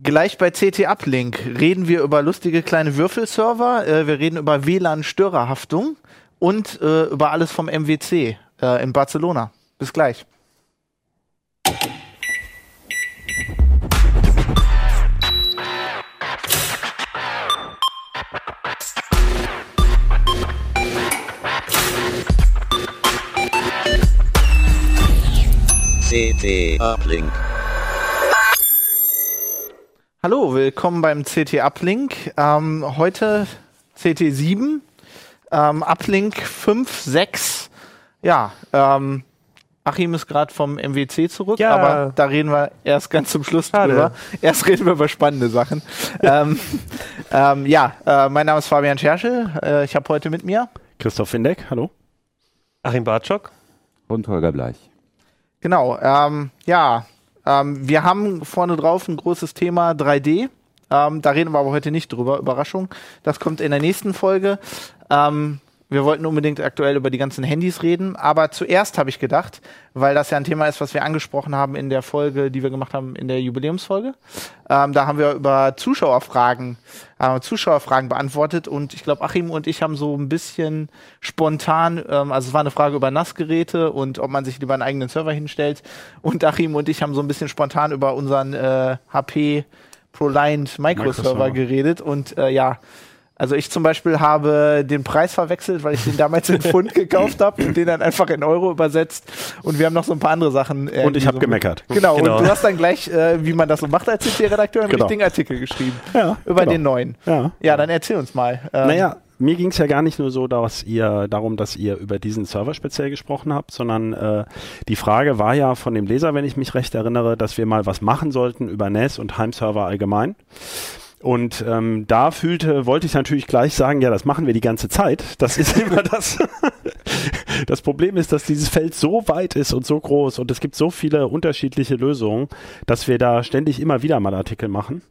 Gleich bei CT Uplink reden wir über lustige kleine Würfelserver, äh, wir reden über WLAN-Störerhaftung und äh, über alles vom MWC äh, in Barcelona. Bis gleich. CT Uplink. Hallo, willkommen beim CT Uplink. Ähm, heute CT 7, ähm, Uplink 5, 6. Ja, ähm, Achim ist gerade vom MWC zurück, Ja. aber da reden wir erst ganz zum Schluss Schade. drüber. Erst reden wir über spannende Sachen. ähm, ähm, ja, äh, mein Name ist Fabian Scherschel. Äh, ich habe heute mit mir Christoph Windeck, hallo. Achim Bartschok. Und Holger Bleich. Genau, ähm, ja, ähm, wir haben vorne drauf ein großes Thema 3D. Ähm, da reden wir aber heute nicht drüber. Überraschung. Das kommt in der nächsten Folge. Ähm, wir wollten unbedingt aktuell über die ganzen Handys reden, aber zuerst habe ich gedacht, weil das ja ein Thema ist, was wir angesprochen haben in der Folge, die wir gemacht haben in der Jubiläumsfolge. Ähm, da haben wir über Zuschauerfragen, äh, Zuschauerfragen beantwortet und ich glaube, Achim und ich haben so ein bisschen spontan, ähm, also es war eine Frage über Nassgeräte und ob man sich lieber einen eigenen Server hinstellt. Und Achim und ich haben so ein bisschen spontan über unseren äh, HP ProLiant Microserver Microserver. geredet und äh, ja, also ich zum Beispiel habe den Preis verwechselt, weil ich den damals in Pfund gekauft habe und den dann einfach in Euro übersetzt. Und wir haben noch so ein paar andere Sachen. äh, Und ich habe so gemeckert. Genau, Genau. und du hast dann gleich, äh, wie man das so macht als CT-Redakteur, einen Genau. richtigen Artikel geschrieben. Ja, Über genau. den neuen. Ja. Ja, dann erzähl uns mal. Ähm, Naja, mir ging es ja gar nicht nur so, dass ihr darum, dass ihr über diesen Server speziell gesprochen habt, sondern äh, die Frage war ja von dem Leser, wenn ich mich recht erinnere, dass wir mal was machen sollten über NAS und Heimserver allgemein. Und ähm, da fühlte, wollte ich natürlich gleich sagen, ja, das machen wir die ganze Zeit. Das ist immer das. das Problem ist, dass dieses Feld so weit ist und so groß und es gibt so viele unterschiedliche Lösungen, dass wir da ständig immer wieder mal Artikel machen.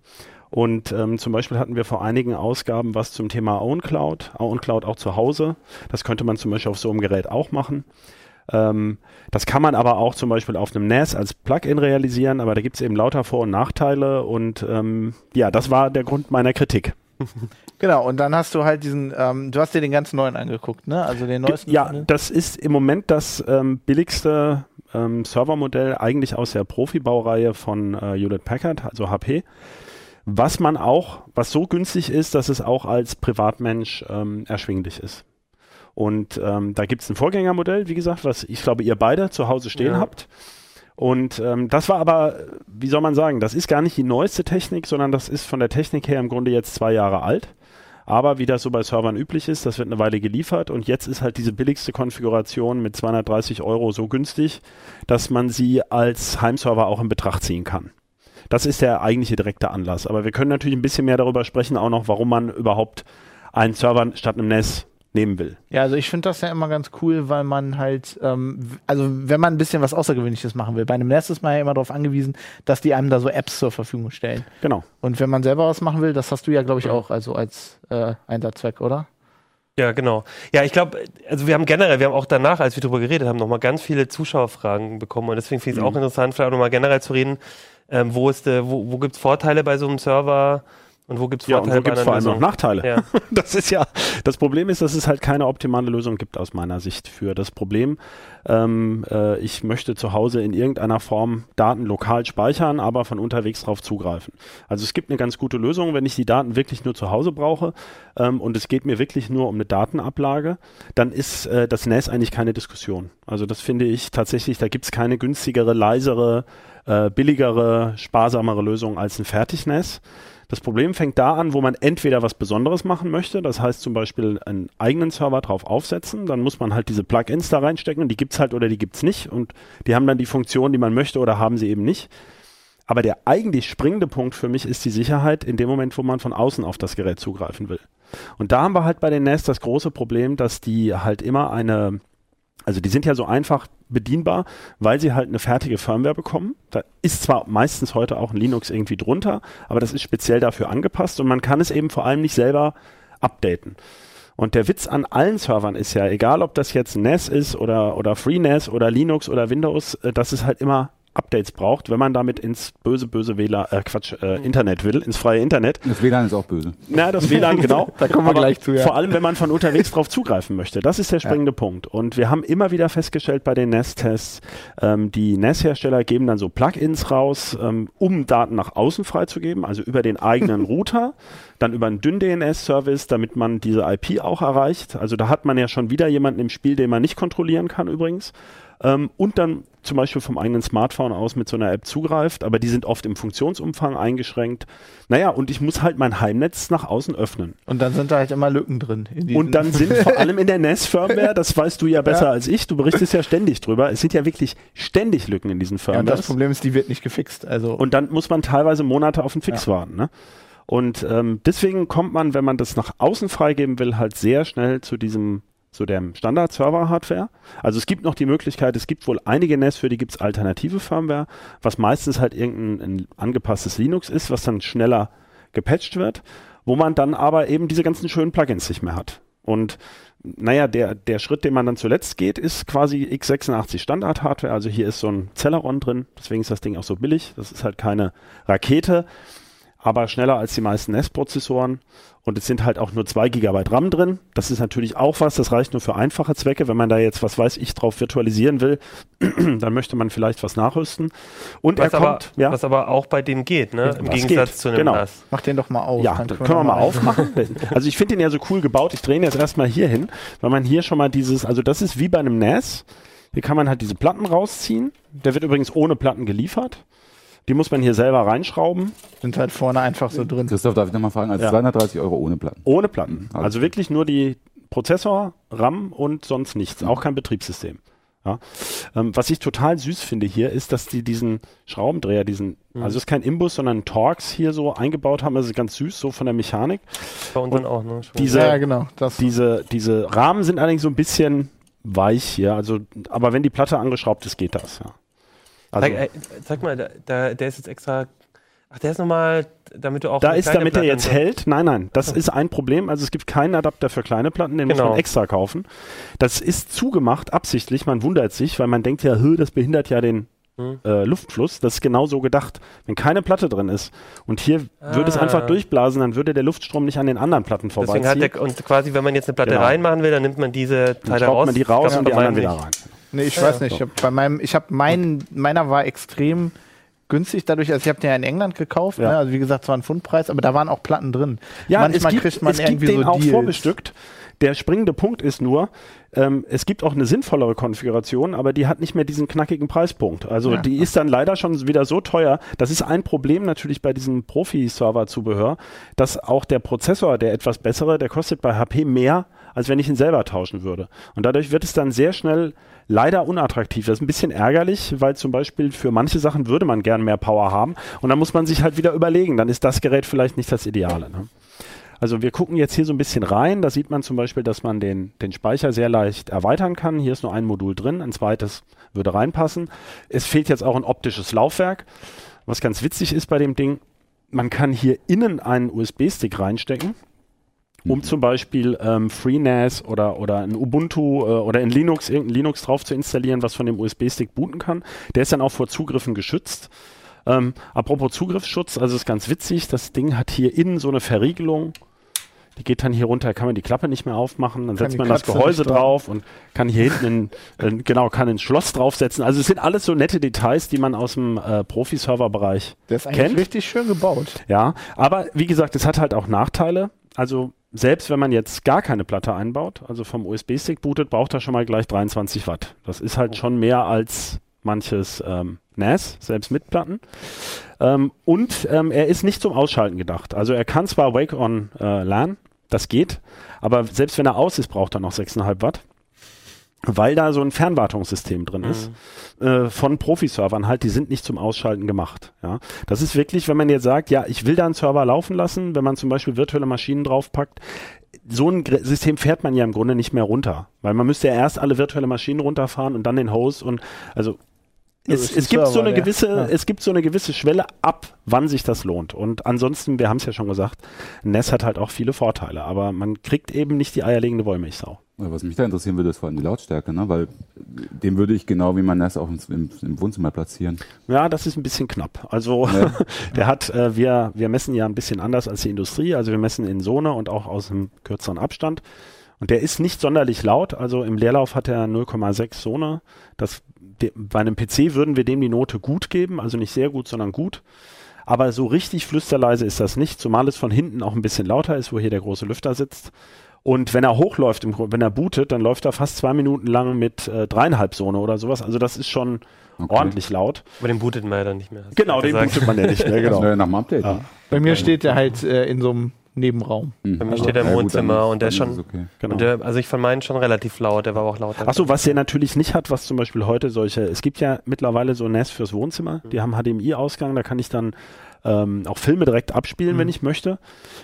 Und ähm, zum Beispiel hatten wir vor einigen Ausgaben was zum Thema OwnCloud, OwnCloud auch zu Hause. Das könnte man zum Beispiel auf so einem Gerät auch machen. Ähm, das kann man aber auch zum Beispiel auf einem NAS als Plugin realisieren, aber da gibt es eben lauter Vor- und Nachteile und ähm, ja, das war der Grund meiner Kritik. Genau, und dann hast du halt diesen, ähm, du hast dir den ganz neuen angeguckt, ne? Also den neuesten. Ja, das ist im Moment das ähm, billigste ähm, Servermodell eigentlich aus der Profibaureihe von äh, Hewlett Packard, also HP. Was man auch, was so günstig ist, dass es auch als Privatmensch ähm, erschwinglich ist. Und ähm, da gibt es ein Vorgängermodell, wie gesagt, was ich glaube, ihr beide zu Hause stehen Ja. habt. Und ähm, das war aber, wie soll man sagen, das ist gar nicht die neueste Technik, sondern das ist von der Technik her im Grunde jetzt zwei Jahre alt. Aber wie das so bei Servern üblich ist, das wird eine Weile geliefert und jetzt ist halt diese billigste Konfiguration mit 230 Euro so günstig, dass man sie als Heimserver auch in Betracht ziehen kann. Das ist der eigentliche direkte Anlass. Aber wir können natürlich ein bisschen mehr darüber sprechen, auch noch, warum man überhaupt einen Server statt einem NAS nehmen will. Ja, also ich finde das ja immer ganz cool, weil man halt, ähm, also wenn man ein bisschen was Außergewöhnliches machen will. Bei einem NAS ist man ja immer darauf angewiesen, dass die einem da so Apps zur Verfügung stellen. Genau. Und wenn man selber was machen will, das hast du ja, glaube ich, auch, also als äh, Einsatzzweck, oder? Ja, genau. Ja, ich glaube, also wir haben generell, wir haben auch danach, als wir darüber geredet haben, nochmal ganz viele Zuschauerfragen bekommen und deswegen finde ich es auch interessant, vielleicht auch nochmal generell zu reden, ähm, wo ist der, wo, wo gibt es Vorteile bei so einem Server und wo gibt es Ja, und Vorteile wo gibt es bei vor allem noch Lösung? Nachteile? Ja. Das ist ja, das Problem ist, dass es halt keine optimale Lösung gibt aus meiner Sicht für das Problem. Ähm, äh, ich möchte zu Hause in irgendeiner Form Daten lokal speichern, aber von unterwegs drauf zugreifen. Also es gibt eine ganz gute Lösung, wenn ich die Daten wirklich nur zu Hause brauche ähm, und es geht mir wirklich nur um eine Datenablage, dann ist äh, das NAS eigentlich keine Diskussion. Also das finde ich tatsächlich, da gibt es keine günstigere, leisere, äh, billigere, sparsamere Lösung als ein Fertig-NAS. Das Problem fängt da an, wo man entweder was Besonderes machen möchte, das heißt zum Beispiel einen eigenen Server drauf aufsetzen, dann muss man halt diese Plugins da reinstecken und die gibt's halt oder die gibt's nicht und die haben dann die Funktion, die man möchte oder haben sie eben nicht. Aber der eigentlich springende Punkt für mich ist die Sicherheit in dem Moment, wo man von außen auf das Gerät zugreifen will. Und da haben wir halt bei den NAS das große Problem, dass die halt immer eine, also die sind ja so einfach bedienbar, weil sie halt eine fertige Firmware bekommen. Da ist zwar meistens heute auch ein Linux irgendwie drunter, aber das ist speziell dafür angepasst und man kann es eben vor allem nicht selber updaten. Und der Witz an allen Servern ist ja, egal ob das jetzt NAS ist oder, oder FreeNAS oder Linux oder Windows, äh, dass es halt immer Updates braucht, wenn man damit ins böse, böse WLAN, äh, Quatsch, äh, Internet will, ins freie Internet. Das WLAN ist auch böse. Na, das WLAN, genau. Da kommen wir Aber gleich zu, ja. Vor allem, wenn man von unterwegs drauf zugreifen möchte. Das ist der springende Punkt. Und wir haben immer wieder festgestellt bei den NAS-Tests, ähm, die NAS-Hersteller geben dann so Plugins raus, ähm, um Daten nach außen freizugeben, also über den eigenen Router, dann über einen dünn DNS-Service, damit man diese IP auch erreicht. Also da hat man ja schon wieder jemanden im Spiel, den man nicht kontrollieren kann übrigens. Ähm, und dann zum Beispiel vom eigenen Smartphone aus mit so einer App zugreift, aber die sind oft im Funktionsumfang eingeschränkt. Naja, und ich muss halt mein Heimnetz nach außen öffnen. Und dann sind da halt immer Lücken drin. Und dann sind vor allem in der NAS-Firmware, das weißt du ja besser Ja. als ich, du berichtest ja ständig drüber, es sind ja wirklich ständig Lücken in diesen ja, und das Problem ist, die wird nicht gefixt. Also Und dann muss man teilweise Monate auf den Fix warten. Ne? Und ähm, deswegen kommt man, wenn man das nach außen freigeben will, halt sehr schnell zu diesem zu dem Standard-Server-Hardware. Also es gibt noch die Möglichkeit, es gibt wohl einige NAS, für die gibt es alternative Firmware, was meistens halt irgendein ein angepasstes Linux ist, was dann schneller gepatcht wird, wo man dann aber eben diese ganzen schönen Plugins nicht mehr hat. Und naja, der, der Schritt, den man dann zuletzt geht, ist quasi x86 Standard-Hardware. Also hier ist so ein Celeron drin, deswegen ist das Ding auch so billig. Das ist halt keine Rakete, aber schneller als die meisten NES-Prozessoren. Und es sind halt auch nur 2 GB RAM drin. Das ist natürlich auch was, das reicht nur für einfache Zwecke. Wenn man da jetzt, was weiß ich, drauf virtualisieren will, dann möchte man vielleicht was nachrüsten. Und Was er aber, kommt, ja, was aber auch bei dem geht, ne? Im Was Gegensatz geht, zu einem genau. NAS. mach den doch mal auf. ja, dann das können wir mal aufmachen. Also ich finde den ja so cool gebaut. Ich drehe ihn jetzt erstmal hier hin, weil man hier schon mal dieses, also das ist wie bei einem NAS. Hier kann man halt diese Platten rausziehen. Der wird übrigens ohne Platten geliefert. Die muss man hier selber reinschrauben. Sind halt vorne einfach so drin. Christoph, darf ich nochmal fragen? Also Ja. 230 Euro ohne Platten. Ohne Platten. Also- Also wirklich nur die Prozessor, RAM und sonst nichts. Auch kein Betriebssystem. Ja. Ähm, was ich total süß finde hier, ist, dass die diesen Schraubendreher, diesen, also es ist kein Imbus, sondern ein Torx hier so eingebaut haben. Das ist ganz süß, so von der Mechanik. Bei uns dann auch, ne? Diese- ja, genau. Das, Diese, diese Rahmen sind allerdings so ein bisschen weich hier. Also, aber wenn die Platte angeschraubt ist, geht das, ja. Also, Sag, äh, sag mal, da, da, der ist jetzt extra. Ach, der ist nochmal, damit du auch. da ist, damit er Platte jetzt hält. Nein, nein, das ist ein Problem. Also es gibt keinen Adapter für kleine Platten, den muss Genau. man extra kaufen. Das ist zugemacht, absichtlich. Man wundert sich, weil man denkt ja, "Hö, das behindert ja den Hm. äh, Luftfluss. Das ist genau so gedacht. Wenn keine Platte drin ist und hier würde es Ah. einfach durchblasen, dann würde der Luftstrom nicht an den anderen Platten Deswegen hat vorbeiziehen. der, und quasi, wenn man jetzt eine Platte Genau. reinmachen will, dann nimmt man diese Dann Teile raus. man die raus Das und die anderen wieder rein. Nee, ich Ja, weiß nicht. Ich hab bei meinem, ich habe meinen, meiner war extrem günstig dadurch, also ich habe den ja in England gekauft, Ja. ne? also wie gesagt, es war ein Pfundpreis, aber da waren auch Platten drin. Ja, Manchmal es gibt, kriegt man es gibt irgendwie den so auch Deals. vorbestückt. Der springende Punkt ist nur, ähm, es gibt auch eine sinnvollere Konfiguration, aber die hat nicht mehr diesen knackigen Preispunkt. Also Ja. die ist dann leider schon wieder so teuer. Das ist ein Problem natürlich bei diesem Profi-Server-Zubehör, dass auch der Prozessor, der etwas bessere, der kostet bei HP mehr, als wenn ich ihn selber tauschen würde. Und dadurch wird es dann sehr schnell leider unattraktiv. Das ist ein bisschen ärgerlich, weil zum Beispiel für manche Sachen würde man gern mehr Power haben und dann muss man sich halt wieder überlegen, dann ist das Gerät vielleicht nicht das Ideale. Ne? Also wir gucken jetzt hier so ein bisschen rein. Da sieht man zum Beispiel, dass man den, den Speicher sehr leicht erweitern kann. Hier ist nur ein Modul drin, ein zweites würde reinpassen. Es fehlt jetzt auch ein optisches Laufwerk. Was ganz witzig ist bei dem Ding, man kann hier innen einen USB-Stick reinstecken, um zum Beispiel ähm, FreeNAS oder, oder ein Ubuntu äh, oder in Linux, irgendein Linux drauf zu installieren, was von dem USB-Stick booten kann. Der ist dann auch vor Zugriffen geschützt. Ähm, apropos Zugriffsschutz, also ist ganz witzig, das Ding hat hier innen so eine Verriegelung. Die geht dann hier runter, kann man die Klappe nicht mehr aufmachen, dann Kann setzt man das Katze Gehäuse nicht dran. drauf und kann hier hinten, in, äh, genau, kann ein Schloss draufsetzen. Also es sind alles so nette Details, die man aus dem äh, Profi-Server-Bereich Der ist eigentlich kennt. richtig schön gebaut. Ja, aber wie gesagt, es hat halt auch Nachteile. Also selbst wenn man jetzt gar keine Platte einbaut, also vom USB-Stick bootet, braucht er schon mal gleich 23 Watt. Das ist halt schon mehr als manches ähm, NAS, selbst mit Platten. Ähm, und ähm, er ist nicht zum Ausschalten gedacht. Also er kann zwar Wake on äh, LAN, das geht, aber selbst wenn er aus ist, braucht er noch 6,5 Watt. Weil da so ein Fernwartungssystem drin ist äh, von Profi-Servern halt, die sind nicht zum Ausschalten gemacht. Ja, das ist wirklich, wenn man jetzt sagt, ja, ich will da einen Server laufen lassen, wenn man zum Beispiel virtuelle Maschinen draufpackt, so ein System fährt man ja im Grunde nicht mehr runter, weil man müsste ja erst alle virtuelle Maschinen runterfahren und dann den Host und also es, es gibt so Server, eine der- gewisse, ja. es gibt so eine gewisse Schwelle ab, wann sich das lohnt. Und ansonsten, wir haben es ja schon gesagt, NES hat halt auch viele Vorteile, aber man kriegt eben nicht die eierlegende Wollmilchsau. Was mich da interessieren würde, ist vor allem die Lautstärke, ne? weil den würde ich genau wie mein NES auch im, im, im Wohnzimmer platzieren. Ja, das ist ein bisschen knapp. Also Ja. der hat, äh, wir, wir messen ja ein bisschen anders als die Industrie. Also wir messen in Zone und auch aus einem kürzeren Abstand. Und der ist nicht sonderlich laut. Also im Leerlauf hat er 0,6 Zone. Das, de, bei einem PC würden wir dem die Note gut geben. Also nicht sehr gut, sondern gut. Aber so richtig flüsterleise ist das nicht, zumal es von hinten auch ein bisschen lauter ist, wo hier der große Lüfter sitzt. Und wenn er hochläuft, wenn er bootet, dann läuft er fast zwei Minuten lang mit äh, dreieinhalb Zone oder sowas. Also das ist schon Okay. ordentlich laut. Aber den bootet man ja dann nicht mehr. Genau, den gesagt. bootet man ja nicht mehr, Das genau. wäre ja nach dem Update. Ja. Bei mir steht der halt äh, in so einem Nebenraum. Mhm. Bei mir steht er im Ja, Wohnzimmer dann- und der ist schon- Okay. Genau. Und der, also ich fand meinen schon relativ laut, der war auch lauter. Achso, was er natürlich nicht hat, was zum Beispiel heute solche, es gibt ja mittlerweile so NAS fürs Wohnzimmer, die haben HDMI-Ausgang, da kann ich dann ähm, auch Filme direkt abspielen, Mhm. wenn ich möchte.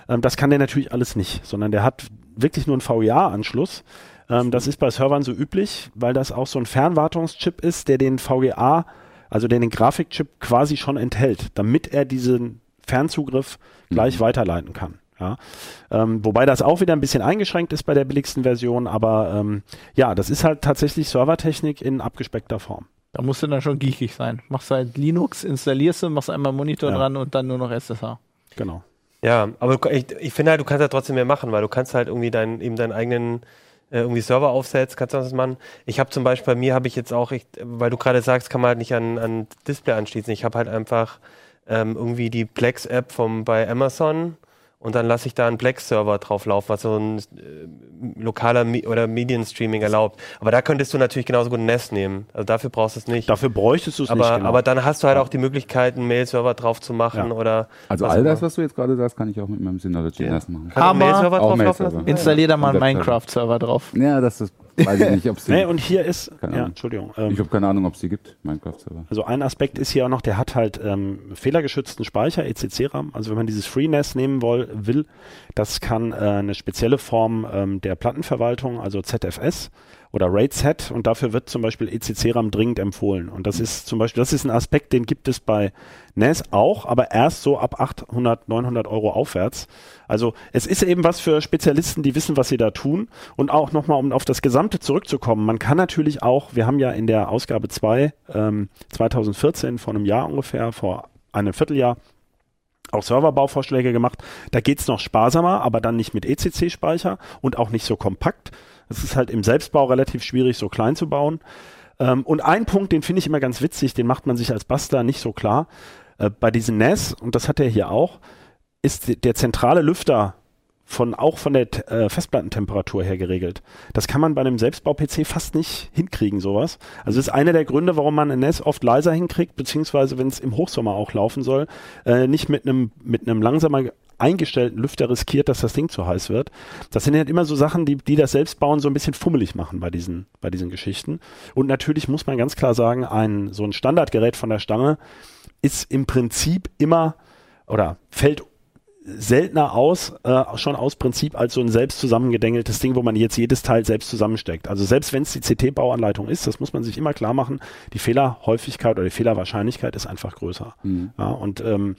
Ähm, das kann der natürlich alles nicht, sondern der hat wirklich nur einen VGA-Anschluss. Ähm, das ist bei Servern so üblich, weil das auch so ein Fernwartungschip ist, der den VGA, also der den Grafikchip quasi schon enthält, damit er diesen Fernzugriff gleich weiterleiten kann. Ja. Ähm, wobei das auch wieder ein bisschen eingeschränkt ist bei der billigsten Version, aber ähm, ja, das ist halt tatsächlich Servertechnik in abgespeckter Form. Da musst du dann schon geekig sein. Machst halt Linux, installierst du, machst einmal Monitor Ja. dran und dann nur noch SSH. Genau. Ja, aber ich, ich finde halt, du kannst ja trotzdem mehr machen, weil du kannst halt irgendwie deinen, eben deinen eigenen äh, irgendwie Server aufsetzen, kannst du das machen. Ich habe zum Beispiel, bei mir habe ich jetzt auch, ich, weil du gerade sagst, kann man halt nicht an, an Display anschließen. Ich habe halt einfach ähm, irgendwie die Plex-App vom bei Amazon und dann lasse ich da einen Plex-Server drauf laufen, was so ein äh, lokaler Mi oder Medienstreaming erlaubt. Aber da könntest du natürlich genauso gut ein Nest nehmen. Also dafür brauchst du es nicht. Dafür bräuchtest du es aber, nicht. Genau. aber dann hast du halt auch die Möglichkeit, einen Mail-Server drauf zu machen Ja. oder Also all das, was du jetzt gerade sagst, kann ich auch mit meinem Synology NES machen. Kannst du einen Aber- Mail-Server drauf laufen Mail-Server. lassen? Installier da mal einen. Minecraft-Server drauf. Ja, das ist, weiß ich nicht, ob es nee, und hier ist, ja. Entschuldigung. Ich Ähm, habe keine Ahnung, ob es die gibt, Minecraft-Server. also ein Aspekt ist hier auch noch, der hat halt ähm, fehlergeschützten Speicher, ECC-RAM. Also wenn man dieses FreeNAS nehmen woll, will, das kann äh, eine spezielle Form ähm, der Plattenverwaltung, also ZFS oder RAID-Z und dafür wird zum Beispiel ECC-RAM dringend empfohlen. Und das ist zum Beispiel, das ist ein Aspekt, den gibt es bei NAS auch, aber erst so ab 800, 900 Euro aufwärts. Also es ist eben was für Spezialisten, die wissen, was sie da tun. Und auch nochmal, um auf das Gesamte zurückzukommen, man kann natürlich auch, wir haben ja in der Ausgabe 2 ähm, 2014, vor einem Jahr ungefähr, vor einem Vierteljahr, auch Serverbauvorschläge gemacht. Da geht's noch sparsamer, aber dann nicht mit ECC-Speicher und auch nicht so kompakt. Es ist halt im Selbstbau relativ schwierig, so klein zu bauen. Ähm, und ein Punkt, den finde ich immer ganz witzig, den macht man sich als Bastler nicht so klar. Äh, bei diesen NAS, und das hat er hier auch, ist der zentrale Lüfter von auch von der äh, Festplattentemperatur her geregelt. Das kann man bei einem Selbstbau-PC fast nicht hinkriegen, sowas. Also das ist einer der Gründe, warum man ein NAS oft leiser hinkriegt, beziehungsweise wenn es im Hochsommer auch laufen soll, äh, nicht mit einem mit einem langsamer eingestellten Lüfter riskiert, dass das Ding zu heiß wird. Das sind halt immer so Sachen, die, die das Selbstbauen so ein bisschen fummelig machen bei diesen, bei diesen Geschichten. Und natürlich muss man ganz klar sagen, ein, so ein Standardgerät von der Stange ist im Prinzip immer oder fällt seltener aus, äh, schon aus Prinzip als so ein selbst zusammengedengeltes Ding, wo man jetzt jedes Teil selbst zusammensteckt. Also selbst wenn es die CT-Bauanleitung ist, das muss man sich immer klar machen, die Fehlerhäufigkeit oder die Fehlerwahrscheinlichkeit ist einfach größer. Mhm. Ja, und, ähm,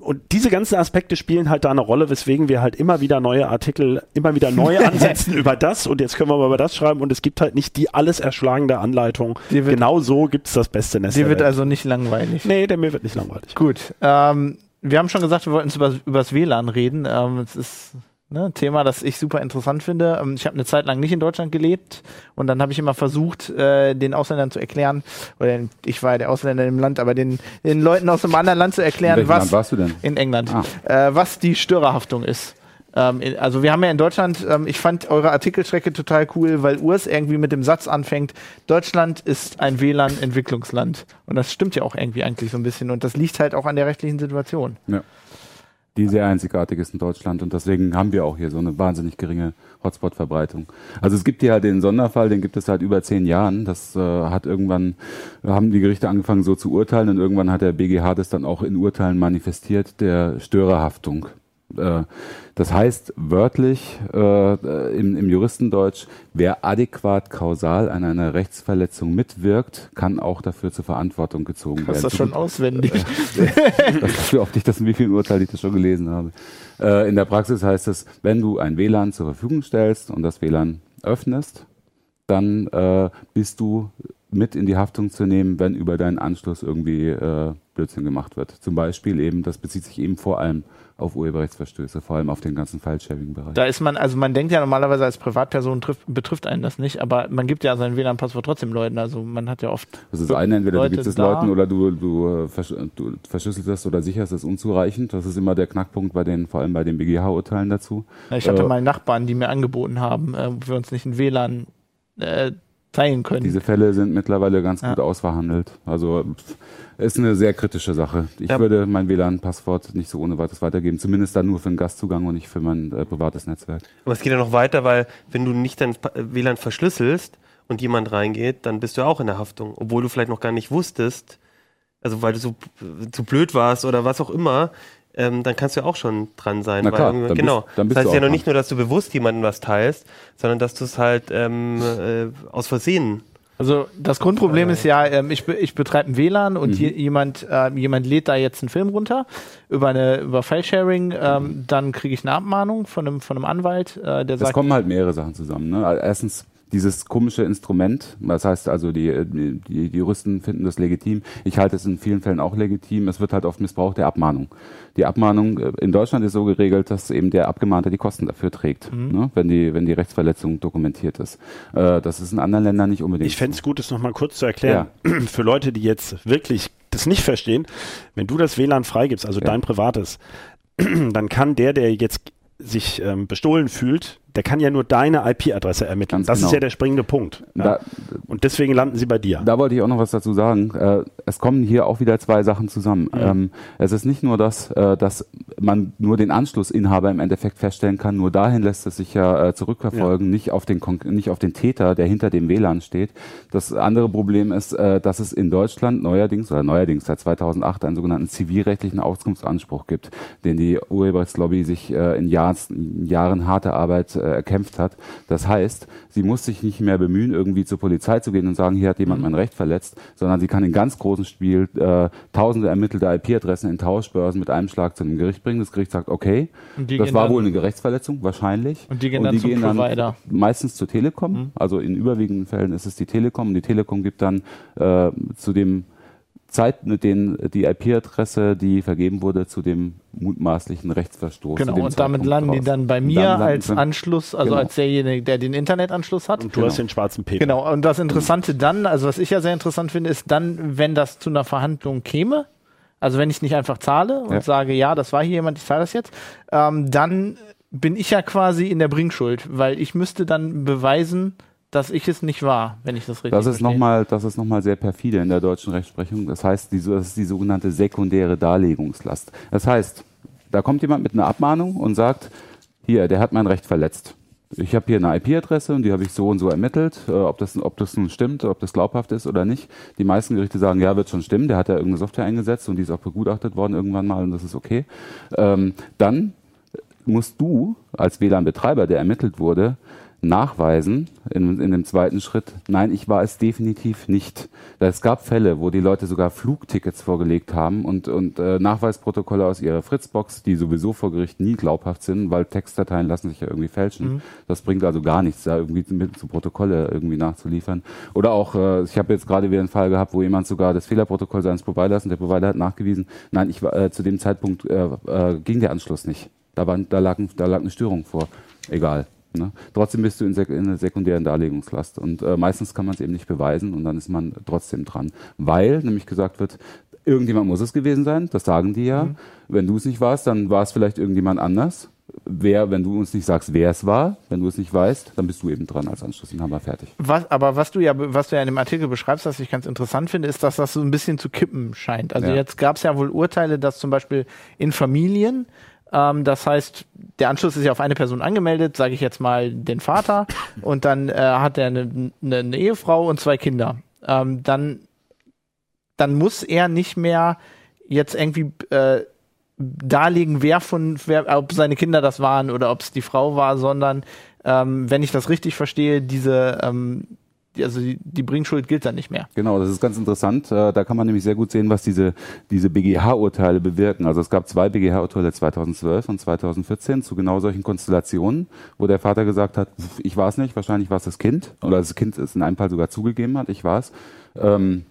und diese ganzen Aspekte spielen halt da eine Rolle, weswegen wir halt immer wieder neue Artikel, immer wieder neue ansetzen über das und jetzt können wir mal über das schreiben und es gibt halt nicht die alles erschlagende Anleitung. Wird- Genau so gibt es das beste Nest. Dir wird Welt. also nicht langweilig. nee, der mir wird nicht langweilig. Gut. Ähm, wir haben schon gesagt, wir wollten über, übers WLAN reden. Ähm, es ist ne, ein Thema, das ich super interessant finde. Ähm, ich habe eine Zeit lang nicht in Deutschland gelebt und dann habe ich immer versucht, äh, den Ausländern zu erklären, oder ich war ja der Ausländer im Land, aber den, den Leuten aus einem anderen Land zu In erklären, welchem was Land warst du denn? in England, Ah. äh, was die Störerhaftung ist. Ähm, also wir haben ja in Deutschland, ähm, ich fand eure Artikelstrecke total cool, weil Urs irgendwie mit dem Satz anfängt, Deutschland ist ein WLAN-Entwicklungsland. Und das stimmt ja auch irgendwie eigentlich so ein bisschen. Und das liegt halt auch an der rechtlichen Situation. die sehr einzigartig ist in Deutschland und deswegen haben wir auch hier so eine wahnsinnig geringe Hotspot-Verbreitung. Also es gibt hier halt den Sonderfall, den gibt es seit über zehn Jahren. Das äh, hat irgendwann, haben die Gerichte angefangen so zu urteilen und irgendwann hat der BGH das dann auch in Urteilen manifestiert, der Störerhaftung. Äh, das heißt wörtlich äh, im, im Juristendeutsch, wer adäquat kausal an einer Rechtsverletzung mitwirkt, kann auch dafür zur Verantwortung gezogen Hast werden. das schon auswendig? das wie oft ich das in wie vielen Urteilen ich das schon gelesen habe. Äh, in der Praxis heißt es, wenn du ein WLAN zur Verfügung stellst und das WLAN öffnest, dann äh, bist du mit in die Haftung zu nehmen, wenn über deinen Anschluss irgendwie äh, Blödsinn gemacht wird. Zum Beispiel eben, das bezieht sich eben vor allem auf Urheberrechtsverstöße, vor allem auf den ganzen File-Sharing-Bereich. Da ist man, also man denkt ja normalerweise als Privatperson trifft, betrifft einen das nicht, aber man gibt ja sein WLAN-Passwort trotzdem Leuten. Also man hat ja oft. Das ist eine, entweder Leute du gibst es. Leuten oder du, du, äh, versch du verschlüsselst es oder sicherst es unzureichend. Das ist immer der Knackpunkt bei den, vor allem bei den BGH-Urteilen dazu. Ich hatte Äh, mal Nachbarn, die mir angeboten haben, äh, ob wir uns nicht ein WLAN äh, teilen können. Diese Fälle sind mittlerweile ganz Ja. gut ausverhandelt. Also ist eine sehr kritische Sache. Ich Ja. würde mein WLAN-Passwort nicht so ohne weiteres weitergeben, zumindest dann nur für den Gastzugang und nicht für mein äh, privates Netzwerk. Aber es geht ja noch weiter, weil wenn du nicht dein WLAN verschlüsselst und jemand reingeht, dann bist du auch in der Haftung, obwohl du vielleicht noch gar nicht wusstest, also weil du so zu blöd warst oder was auch immer, ähm, dann kannst du ja auch schon dran sein. Na weil klar, irgendwie- dann bist- genau. dann bist das heißt du ja noch nicht nur, dass du bewusst jemandem was teilst, sondern dass du es halt ähm, äh, aus Versehen. Also das Grundproblem ist ja, ähm, ich, ich betreibe ein WLAN und je, jemand, äh, jemand lädt da jetzt einen Film runter über eine über File-Sharing, ähm, dann kriege ich eine Abmahnung von einem von einem Anwalt, äh, der Es sagt, kommen halt mehrere Sachen zusammen. Ne? Erstens dieses komische Instrument, das heißt also die, die, die Juristen finden das legitim. Ich halte es in vielen Fällen auch legitim. Es wird halt oft missbraucht der Abmahnung. Die Abmahnung äh, in Deutschland ist so geregelt, dass eben der Abgemahnte die Kosten dafür trägt, ne? wenn die wenn die Rechtsverletzung dokumentiert ist. Äh, das ist in anderen Ländern nicht unbedingt. Ich fände es gut, das nochmal kurz zu erklären. Für Leute, die jetzt wirklich das nicht verstehen, wenn du das WLAN freigibst, also Ja. dein privates, dann kann der, der jetzt sich ähm, bestohlen fühlt, der kann ja nur deine IP-Adresse ermitteln. Ganz das genau. ist ja der springende Punkt. Ja? Da, Und deswegen landen sie bei dir. Da wollte ich auch noch was dazu sagen. Äh, es kommen hier auch wieder zwei Sachen zusammen. Ähm, es ist nicht nur das, äh, dass man nur den Anschlussinhaber im Endeffekt feststellen kann. Nur dahin lässt es sich ja äh, zurückverfolgen, nicht auf den nicht auf den Täter, der hinter dem WLAN steht. Das andere Problem ist, äh, dass es in Deutschland neuerdings oder neuerdings seit 2008 einen sogenannten zivilrechtlichen Auskunftsanspruch gibt, den die Urheberrechtslobby sich äh, in, Jahrs, in Jahren harter Arbeit äh, erkämpft hat. Das heißt, sie muss sich nicht mehr bemühen, irgendwie zur Polizei zu gehen und sagen, hier hat jemand mein Recht verletzt, sondern sie kann in ganz großen Stil äh, tausende ermittelte IP-Adressen in Tauschbörsen mit einem Schlag zu einem Gericht bringen. Das Gericht sagt, okay, Und die das gehen war dann- wohl eine Gerichtsverletzung, wahrscheinlich. Und die gehen dann zum Provider. meistens zur Telekom. Mhm. Also in überwiegenden Fällen ist es die Telekom. Und die Telekom gibt dann äh, zu dem Zeit, mit den die IP-Adresse, die vergeben wurde, zu dem mutmaßlichen Rechtsverstoß. genau, und damit Zeitpunkt landen die raus. dann bei mir dann landen als Anschluss, also Genau. als derjenige, der den Internetanschluss hat. Und du hast den schwarzen Peter. Genau, und das Interessante dann, also was ich ja sehr interessant finde, ist dann, wenn das zu einer Verhandlung käme, also wenn ich nicht einfach zahle und Ja. sage, ja, das war hier jemand, ich zahle das jetzt, ähm, dann bin ich ja quasi in der Bringschuld, weil ich müsste dann beweisen, dass ich es nicht war, wenn ich das richtig Das ist verstehe. nochmal, das ist noch mal sehr perfide in der deutschen Rechtsprechung. Das heißt, die, das ist die sogenannte sekundäre Darlegungslast. Das heißt, da kommt jemand mit einer Abmahnung und sagt, hier, der hat mein Recht verletzt. Ich habe hier eine IP-Adresse und die habe ich so und so ermittelt, äh, ob, das, ob das nun stimmt, ob das glaubhaft ist oder nicht. Die meisten Gerichte sagen, ja, wird schon stimmen, der hat ja irgendeine Software eingesetzt und die ist auch begutachtet worden irgendwann mal und das ist okay. Ähm, dann musst du als WLAN-Betreiber, der ermittelt wurde, nachweisen in, in dem zweiten Schritt, nein, ich war es definitiv nicht. Es gab Fälle, wo die Leute sogar Flugtickets vorgelegt haben und, und äh, Nachweisprotokolle aus ihrer Fritzbox, die sowieso vor Gericht nie glaubhaft sind, weil Textdateien lassen sich ja irgendwie fälschen. Das bringt also gar nichts, da irgendwie mit zu Protokolle irgendwie nachzuliefern. Oder auch, äh, ich habe jetzt gerade wieder einen Fall gehabt, wo jemand sogar das Fehlerprotokoll seines Providers und der Provider hat nachgewiesen, nein, ich war äh, zu dem Zeitpunkt äh, äh, ging der Anschluss nicht. Da, war, da, lag, da lag eine Störung vor. Egal. Ne? Trotzdem bist du in, sek in einer sekundären Darlegungslast. Und äh, meistens kann man es eben nicht beweisen und dann ist man trotzdem dran. Weil nämlich gesagt wird, irgendjemand muss es gewesen sein, das sagen die ja. Wenn du es nicht warst, dann war es vielleicht irgendjemand anders. Wer, wenn du uns nicht sagst, wer es war, wenn du es nicht weißt, dann bist du eben dran als Anschlussinhaber fertig. Was, aber was du ja, was du ja in dem Artikel beschreibst, was ich ganz interessant finde, ist, dass das so ein bisschen zu kippen scheint. Also Ja. jetzt gab es ja wohl Urteile, dass zum Beispiel in Familien, ähm, das heißt, der Anschluss ist ja auf eine Person angemeldet, sage ich jetzt mal den Vater, und dann äh, hat er eine, eine, eine Ehefrau und zwei Kinder. Ähm, dann, dann muss er nicht mehr jetzt irgendwie äh, darlegen, wer von, wer, ob seine Kinder das waren oder ob es die Frau war, sondern ähm, wenn ich das richtig verstehe, diese ähm, also die, die Bringschuld gilt dann nicht mehr. Genau, das ist ganz interessant. Äh, Da kann man nämlich sehr gut sehen, was diese, diese BGH-Urteile bewirken. Also es gab zwei BGH-Urteile 2012 und 2014 zu genau solchen Konstellationen, wo der Vater gesagt hat, "Pf, ich war es nicht, wahrscheinlich war es das Kind. Oder das Kind es in einem Fall sogar zugegeben hat, ich war es. Ähm,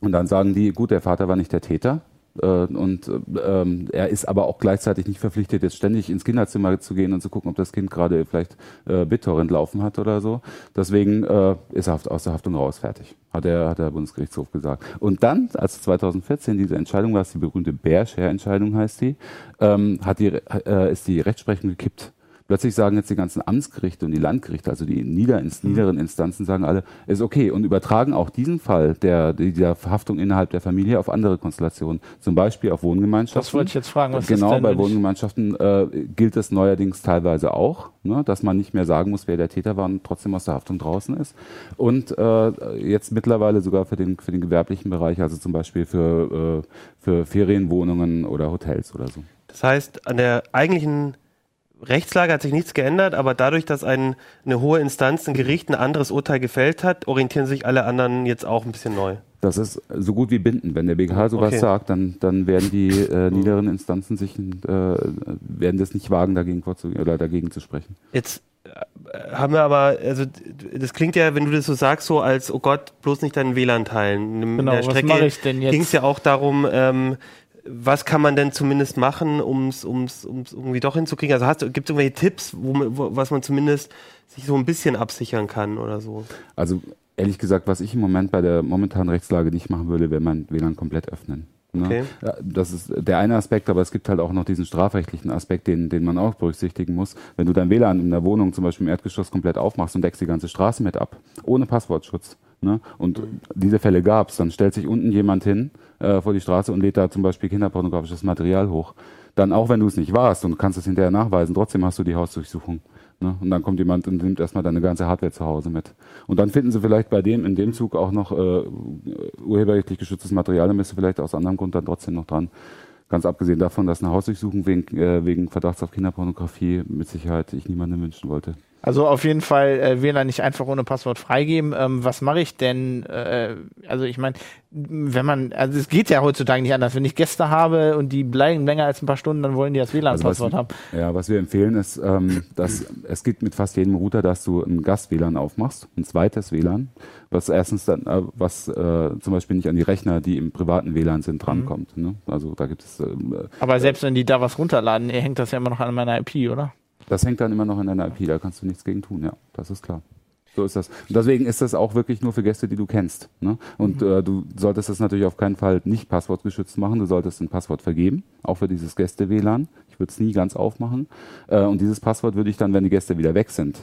und dann sagen die, gut, der Vater war nicht der Täter. Äh, und äh, ähm, er ist aber auch gleichzeitig nicht verpflichtet, jetzt ständig ins Kinderzimmer zu gehen und zu gucken, ob das Kind gerade vielleicht äh, BitTorrent laufen hat oder so. Deswegen äh, ist er aus der Haftung raus, fertig. Hat der, hat der Bundesgerichtshof gesagt. Und dann, als 2014 diese Entscheidung war, die berühmte Bear-Share-Entscheidung heißt die, ähm, hat die, äh, ist die Rechtsprechung gekippt. Plötzlich sagen jetzt die ganzen Amtsgerichte und die Landgerichte, also die niederins, niederen Instanzen, sagen alle, ist okay und übertragen auch diesen Fall der, dieser Verhaftung innerhalb der Familie auf andere Konstellationen, zum Beispiel auf Wohngemeinschaften. Das wollte ich jetzt fragen. Was genau, denn, bei Wohngemeinschaften äh, gilt es neuerdings teilweise auch, ne, dass man nicht mehr sagen muss, wer der Täter war und trotzdem aus der Haftung draußen ist. Und äh, jetzt mittlerweile sogar für den, für den gewerblichen Bereich, also zum Beispiel für, äh, für Ferienwohnungen oder Hotels oder so. Das heißt, an der eigentlichen Rechtslage hat sich nichts geändert, aber dadurch, dass ein, eine hohe Instanz, ein Gericht ein anderes Urteil gefällt hat, orientieren sich alle anderen jetzt auch ein bisschen neu. Das ist so gut wie bindend. Wenn der BGH sowas Okay. sagt, dann, dann werden die äh, niederen Instanzen sich äh, werden das nicht wagen, dagegen vorzugehen oder dagegen zu sprechen. Jetzt äh, haben wir aber, also das klingt ja, wenn du das so sagst, so als, oh Gott, bloß nicht deinen WLAN teilen. In Genau, der was mache ich denn jetzt? ging es ja auch darum, ähm, was kann man denn zumindest machen, um es um's, um's irgendwie doch hinzukriegen? Also hast du, gibt es irgendwelche Tipps, wo, man- wo, was man zumindest sich so ein bisschen absichern kann oder so? Also ehrlich gesagt, was ich im Moment bei der momentanen Rechtslage nicht machen würde, wäre mein WLAN komplett öffnen. Ne? Okay. Das ist der eine Aspekt, aber es gibt halt auch noch diesen strafrechtlichen Aspekt, den, den man auch berücksichtigen muss. Wenn du dein WLAN in der Wohnung zum Beispiel im Erdgeschoss komplett aufmachst und deckst die ganze Straße mit ab, ohne Passwortschutz, ne? und diese Fälle gab's, dann stellt sich unten jemand hin äh, vor die Straße und lädt da zum Beispiel kinderpornografisches Material hoch. Dann auch wenn du es nicht warst und kannst es hinterher nachweisen, trotzdem hast du die Hausdurchsuchung. Ne? Und dann kommt jemand und nimmt erstmal deine ganze Hardware zu Hause mit. Und dann finden sie vielleicht bei dem in dem Zug auch noch äh, urheberrechtlich geschütztes Material, dann bist du vielleicht aus anderem Grund dann trotzdem noch dran. Ganz abgesehen davon, dass eine Hausdurchsuchung wegen, äh, wegen Verdachts auf Kinderpornografie mit Sicherheit ich niemandem wünschen wollte. Also auf jeden Fall äh, WLAN nicht einfach ohne Passwort freigeben. Ähm, was mache ich denn? Äh, also ich meine, wenn man, also es geht ja heutzutage nicht anders. Wenn ich Gäste habe und die bleiben länger als ein paar Stunden, dann wollen die das Also WLAN-Passwort was, haben. Ja, was wir empfehlen ist, ähm, dass es gibt mit fast jedem Router, dass du ein Gast-WLAN aufmachst, ein zweites WLAN, was erstens dann, äh, was äh, zum Beispiel nicht an die Rechner, die im privaten WLAN sind, drankommt. Ne? Also da gibt es, ähm, äh, Aber selbst wenn die da was runterladen, hängt das ja immer noch an meiner IP, oder? Das hängt dann immer noch in deiner IP, da kannst du nichts gegen tun, ja, das ist klar. So ist das. Und deswegen ist das auch wirklich nur für Gäste, die du kennst. Ne? Und äh, du solltest das natürlich auf keinen Fall nicht passwortgeschützt machen. Du solltest ein Passwort vergeben, auch für dieses Gäste-WLAN. Ich würde es nie ganz aufmachen. Äh, und dieses Passwort würde ich dann, wenn die Gäste wieder weg sind,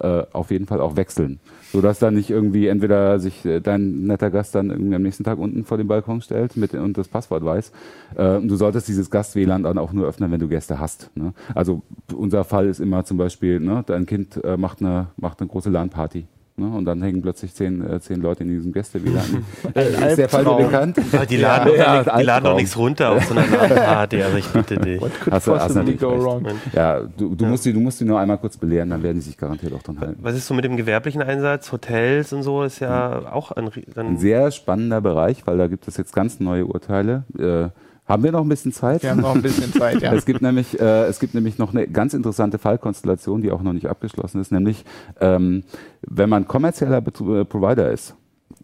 äh, auf jeden Fall auch wechseln. Sodass dann nicht irgendwie entweder sich äh, dein netter Gast dann irgendwie am nächsten Tag unten vor den Balkon stellt mit, und das Passwort weiß. Äh, und du solltest dieses Gast-WLAN dann auch nur öffnen, wenn du Gäste hast. Ne? Also unser Fall ist immer zum Beispiel, ne, dein Kind äh, macht, eine, macht eine große LAN-Party. Ne? Und dann hängen plötzlich zehn, äh, zehn Leute in diesem Gäste-WLAN. äh, ist der Fall dir bekannt? Aber die laden, Ja, doch, nicht- die laden doch nichts runter auf so einer Party, also ich bitte dich. What could hast possibly go recht. wrong? Ja, du, du, Musst die, du musst die nur einmal kurz belehren, dann werden die sich garantiert auch dran halten. Was ist so mit dem gewerblichen Einsatz? Hotels und so ist ja auch ein, Rie- Ein ein sehr spannender Bereich, weil da gibt es jetzt ganz neue Urteile. Äh, haben wir noch ein bisschen Zeit? Wir haben noch ein bisschen Zeit, ja. Es gibt nämlich, äh, es gibt nämlich noch eine ganz interessante Fallkonstellation, die auch noch nicht abgeschlossen ist, nämlich ähm, wenn man kommerzieller Betru- äh, Provider ist,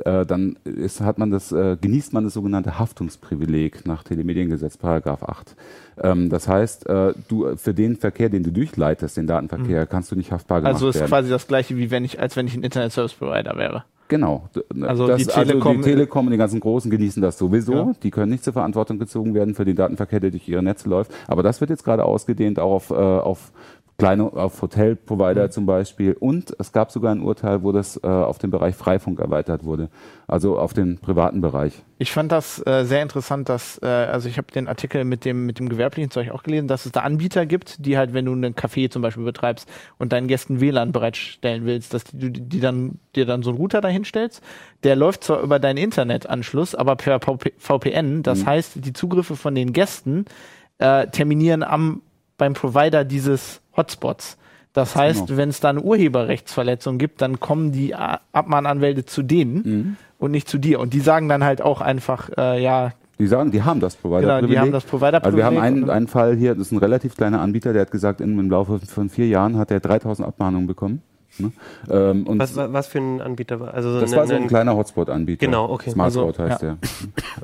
äh, dann ist, hat man das, äh, genießt man das sogenannte Haftungsprivileg nach Telemediengesetz Paragraph 8. Ähm, das heißt, äh, du für den Verkehr, den du durchleitest, den Datenverkehr, kannst du nicht haftbar gemacht Also ist werden. quasi das gleiche, wie wenn ich, als wenn ich ein Internet Service Provider wäre. Genau. D- Also das, die Telekom- also die Telekom und die ganzen Großen genießen das sowieso. Ja. Die können nicht zur Verantwortung gezogen werden für den Datenverkehr, der durch ihre Netze läuft. Aber das wird jetzt gerade ausgedehnt auch auf, äh, auf kleine, auf Hotelprovider zum Beispiel. Und es gab sogar ein Urteil, wo das äh, auf den Bereich Freifunk erweitert wurde. Also auf den privaten Bereich. Ich fand das äh, sehr interessant, dass, äh, also ich habe den Artikel mit dem, mit dem gewerblichen Zeug auch gelesen, dass es da Anbieter gibt, die halt, wenn du einen Café zum Beispiel betreibst und deinen Gästen WLAN bereitstellen willst, dass die, die, die dann, dir dann so einen Router dahin stellst. Der läuft zwar über deinen Internetanschluss, aber per VP VPN. Das heißt, die Zugriffe von den Gästen äh, terminieren am, beim Provider dieses Hotspots. Das heißt, Genau. wenn es da eine Urheberrechtsverletzung gibt, dann kommen die Abmahnanwälte zu denen Mhm. und nicht zu dir. Und die sagen dann halt auch einfach, äh, ja, Die sagen, die haben das provider genau, die haben das provider Also wir haben einen, einen Fall hier, das ist ein relativ kleiner Anbieter, der hat gesagt, im Laufe von vier Jahren hat er 3000 Abmahnungen bekommen. Ne? Ähm, Was, wa- was für ein Anbieter war? Also so das eine- war so ein eine- kleiner Hotspot-Anbieter. Genau, okay. Smartspot Also, heißt der.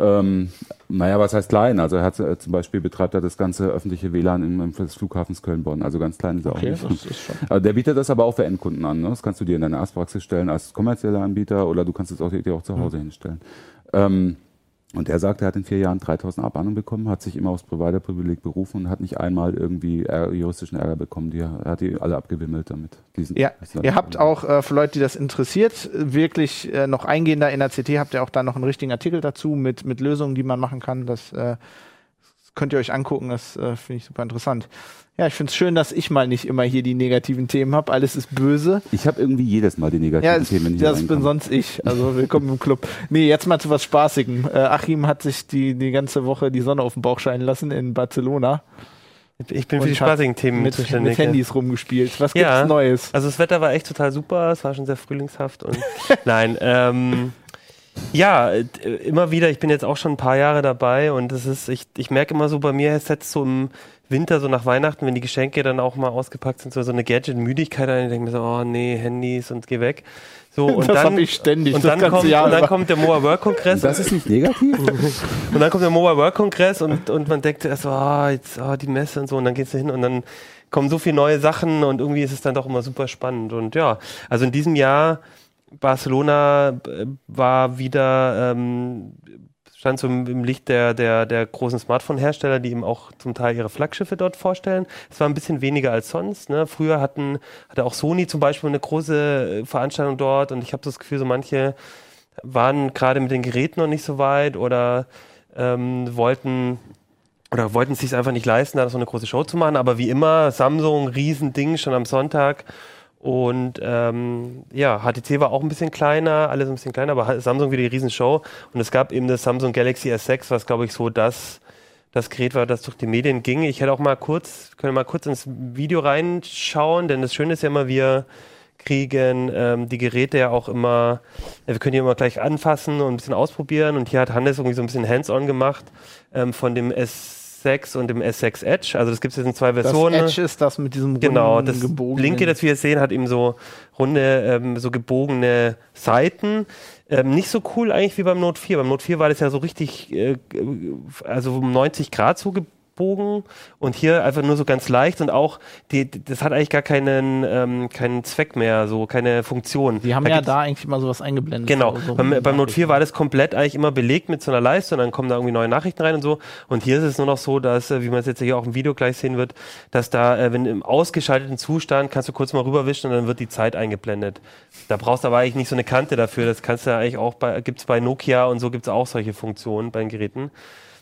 ähm, naja, was heißt klein? Also er hat äh, zum Beispiel betreibt er das ganze öffentliche WLAN im, im des Flughafens Köln-Bonn. Also ganz klein ist er Okay, auch nicht. das ist schon. Also der bietet das aber auch für Endkunden an. Ne? Das kannst du dir in deine Arztpraxis stellen als kommerzieller Anbieter oder du kannst es auch, dir auch zu Hause hinstellen. Ähm, und er sagt, er hat in vier Jahren 3000 Abmahnungen bekommen, hat sich immer aufs Provider-Privileg berufen und hat nicht einmal irgendwie juristischen Ärger bekommen. Die, er hat die alle abgewimmelt damit. Diesen, Ja, ihr habt auch äh, für Leute, die das interessiert, wirklich äh, noch eingehender in der CT, habt ihr auch da noch einen richtigen Artikel dazu mit, mit Lösungen, die man machen kann. Das äh, könnt ihr euch angucken, das äh, finde ich super interessant. Ja, ich finde es schön, dass ich mal nicht immer hier die negativen Themen habe. Alles ist böse. Ich habe irgendwie jedes Mal die negativen Ja, das, Themen hier das bin sonst ich. Also willkommen im Club. Nee, jetzt mal zu was Spaßigem. Äh, Achim hat sich die, die ganze Woche die Sonne auf den Bauch scheinen lassen in Barcelona. Ich bin für die spaßigen Themen Mit, zuständig. mit ja. Handys rumgespielt. Was gibt's Ja. Neues? Also das Wetter war echt total super, es war schon sehr frühlingshaft und nein, ähm, ja, äh, immer wieder, ich bin jetzt auch schon ein paar Jahre dabei und es ist, ich, ich merke immer so bei mir, es setzt so im Winter, so nach Weihnachten, wenn die Geschenke dann auch mal ausgepackt sind, so, so eine Gadget-Müdigkeit ein. Ich denke mir so, oh nee, Handys und geh weg. So, und Das dann, hab ich ständig, Und das dann, ganze kommt, Jahr und dann kommt der Mobile World Kongress Das ist nicht negativ? und dann kommt der Mobile World Kongress und, und man denkt erst so, ah, jetzt ah, die Messe und so und dann geht's da hin und dann kommen so viele neue Sachen und irgendwie ist es dann doch immer super spannend. Und ja, also in diesem Jahr Barcelona äh, war wieder ähm, stand so im, Licht der, der, der großen Smartphone-Hersteller, die eben auch zum Teil ihre Flaggschiffe dort vorstellen. Es war ein bisschen weniger als sonst. Ne? Früher hatten, hatte auch Sony zum Beispiel eine große äh, Veranstaltung dort und ich habe das Gefühl, so manche waren gerade mit den Geräten noch nicht so weit oder ähm, wollten oder wollten es sich einfach nicht leisten, da so eine große Show zu machen. Aber wie immer, Samsung, Riesending schon am Sonntag. Und ähm, ja, HTC war auch ein bisschen kleiner, alles ein bisschen kleiner, aber Samsung wieder die Riesenshow. Und es gab eben das Samsung Galaxy S6, was glaube ich so das, das Gerät war, das durch die Medien ging. Ich hätte auch mal kurz, können mal kurz ins Video reinschauen, denn das Schöne ist ja immer, wir kriegen ähm, die Geräte ja auch immer, wir können die immer gleich anfassen und ein bisschen ausprobieren. Und hier hat Hannes irgendwie so ein bisschen Hands-on gemacht ähm, von dem S6 und dem S6 Edge. Also das gibt es jetzt in zwei Das Versionen. Edge ist das mit diesem Genau, runden, das gebogenen- linke, das wir jetzt sehen, hat eben so runde, ähm, so gebogene Seiten. Ähm, nicht so cool eigentlich wie beim Note 4. Beim Note 4 war das ja so richtig, äh, also um 90 Grad so gebogen und hier einfach nur so ganz leicht und auch, die, das hat eigentlich gar keinen, ähm, keinen Zweck mehr, so keine Funktion. Die haben ja gibt's- da eigentlich immer sowas eingeblendet. Genau. so- beim, beim Note 4 Nachrichten. war das komplett eigentlich immer belegt mit so einer Leiste und dann kommen da irgendwie neue Nachrichten rein und so. Und hier ist es nur noch so, dass, äh, wie man es jetzt hier auch im Video gleich sehen wird, dass da, äh, wenn im ausgeschalteten Zustand kannst du kurz mal rüberwischen und dann wird die Zeit eingeblendet. Da brauchst du aber eigentlich nicht so eine Kante dafür. Das kannst du eigentlich auch bei, gibt's bei Nokia und so gibt's auch solche Funktionen bei den Geräten.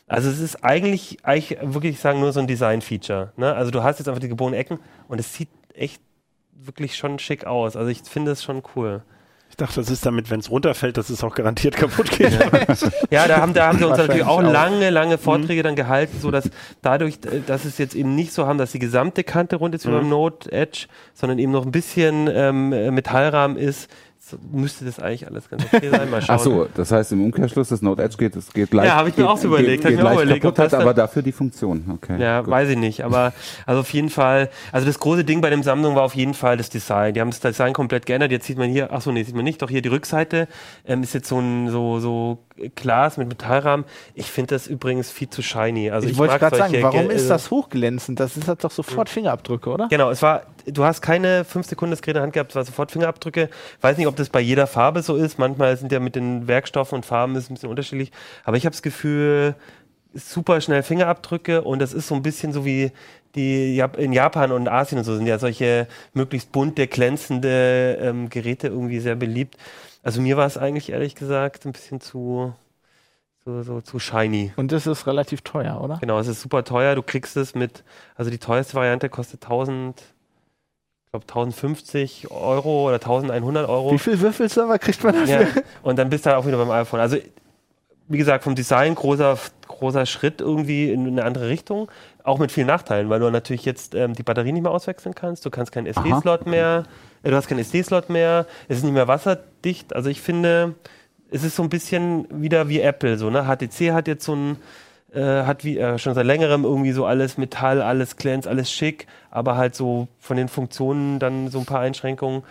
Also es ist eigentlich, eigentlich wirklich sagen nur so ein Design-Feature. Ne? Also du hast jetzt einfach die gebogenen Ecken und es sieht echt wirklich schon schick aus. Also ich finde es schon cool. Ich dachte, das ist damit, wenn es runterfällt, dass es auch garantiert kaputt geht. Ja, da haben, da haben sie uns natürlich auch auch. lange, lange Vorträge dann gehalten, so dass dadurch, äh, dass es jetzt eben nicht so haben, dass die gesamte Kante rund ist wie beim Note Edge, sondern eben noch ein bisschen ähm, äh, Metallrahmen ist, müsste das eigentlich alles ganz okay sein. Mal schauen. Ach so, das heißt im Umkehrschluss, das Note Edge geht, es geht leicht. Ja, hab ich mir geht, auch so überlegt, Geht, geht mir auch leicht überlegt, kaputt, hat aber dafür die Funktion. Okay. Ja, gut. weiß ich nicht, aber also auf jeden Fall, also das große Ding bei dem Sammlung war auf jeden Fall das Design. Die haben das Design komplett geändert. Jetzt sieht man hier, ach so, nee, sieht man nicht, doch hier die Rückseite ähm, ist jetzt so ein so so Glas mit Metallrahmen. Ich finde das übrigens viel zu shiny. Also Ich, ich, wollte gerade sagen, warum Ge- ist äh, das hochglänzend? Das ist halt doch sofort Fingerabdrücke, oder? Genau, es war, du hast keine fünf Sekunden das Gerät in der Hand gehabt, es war sofort Fingerabdrücke. Weiß nicht, ob das bei jeder Farbe so ist. Manchmal sind ja mit den Werkstoffen und Farben ist ein bisschen unterschiedlich. Aber ich habe das Gefühl, super schnell Fingerabdrücke und das ist so ein bisschen so wie die in Japan und Asien und so sind ja solche möglichst bunte, glänzende ähm, Geräte irgendwie sehr beliebt. Also mir war es eigentlich ehrlich gesagt ein bisschen zu, so, so zu shiny. Und das ist relativ teuer, oder? Genau, es ist super teuer. Du kriegst es mit, also die teuerste Variante kostet 1000, ich glaube 1050 Euro oder 1100 Euro. Wie viel Würfelserver kriegt man dafür? Ja, und dann bist du halt auch wieder beim iPhone. Also, wie gesagt, vom Design großer, großer Schritt irgendwie in eine andere Richtung. Auch mit vielen Nachteilen, weil du natürlich jetzt ähm, die Batterie nicht mehr auswechseln kannst. Du kannst keinen SD-Slot mehr, äh, du hast keinen SD-Slot mehr, es ist nicht mehr wasserdicht. Also ich finde, es ist so ein bisschen wieder wie Apple. So, ne? HTC hat jetzt so ein äh, hat wie äh, schon seit längerem irgendwie so alles Metall, alles Glänz, alles schick, aber halt so von den Funktionen dann so ein paar Einschränkungen.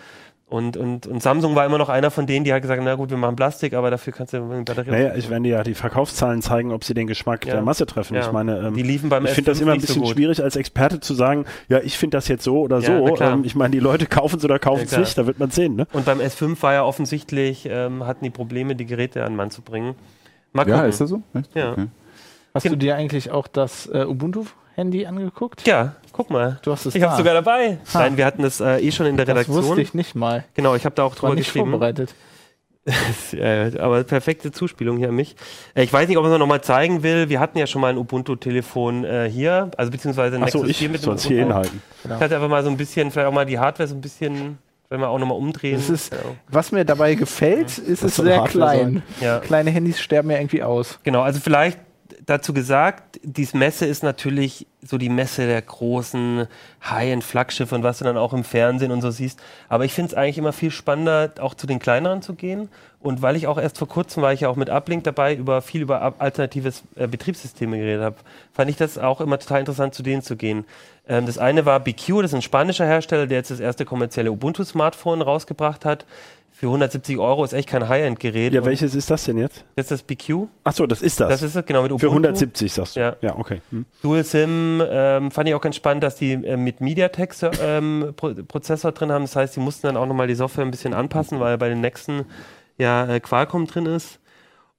Und, und, und Samsung war immer noch einer von denen, die hat gesagt, na gut, wir machen Plastik, aber dafür kannst du eine Batterie. Naja, ich werde ja die Verkaufszahlen zeigen, ob sie den Geschmack ja. der Masse treffen. Ja. Ich meine, ähm, die liefen beim ich finde das immer ein bisschen so schwierig als Experte zu sagen, ja, ich finde das jetzt so oder so. Ja, ähm, ich meine, die Leute kaufen es oder kaufen es nicht, da wird man sehen. Ne? Und beim S5 war ja offensichtlich, ähm, hatten die Probleme, die Geräte an den Mann zu bringen. Mal gucken. Ja, ist das so? Echt? Ja. Okay. Hast du dir eigentlich auch das äh, Ubuntu-Handy angeguckt? Ja, guck mal. Du hast es Ich habe sogar dabei. Ha. Nein, wir hatten es äh, eh schon in der Redaktion. Das wusste ich nicht mal. Genau, ich habe da auch drüber nicht geschrieben. vorbereitet. ja, aber perfekte Zuspielung hier an mich. Äh, ich weiß nicht, ob man es noch mal zeigen will. Wir hatten ja schon mal ein Ubuntu-Telefon äh, hier, also beziehungsweise ein Nexus so, ich 4 mit dem Ubuntu. Hier hinhalten. Genau. Ich hatte einfach mal so ein bisschen, vielleicht auch mal die Hardware so ein bisschen wenn wir auch nochmal umdrehen. Das ist, ja. Was mir dabei gefällt, ist es sehr klein. Ja. Kleine Handys sterben ja irgendwie aus. Genau, also vielleicht dazu gesagt, diese Messe ist natürlich so die Messe der großen High-End-Flaggschiffe und was du dann auch im Fernsehen und so siehst. Aber ich finde es eigentlich immer viel spannender, auch zu den kleineren zu gehen. Und weil ich auch erst vor kurzem war ich ja auch mit Uplink dabei, über viel über alternatives äh, Betriebssysteme geredet habe, fand ich das auch immer total interessant, zu denen zu gehen. Ähm, das eine war BQ, das ist ein spanischer Hersteller, der jetzt das erste kommerzielle Ubuntu-Smartphone rausgebracht hat für 170 Euro ist echt kein High-End-Gerät. Ja, welches ist das denn jetzt? Das ist das BQ. Achso, das ist das. Das ist es, genau. Mit Ubuntu. Für 170 sagst du. Ja, ja okay. Hm. Dual SIM ähm, fand ich auch ganz spannend, dass die äh, mit MediaTek-Prozessor ähm, drin haben. Das heißt, die mussten dann auch nochmal die Software ein bisschen anpassen, weil bei den nächsten ja äh, Qualcomm drin ist.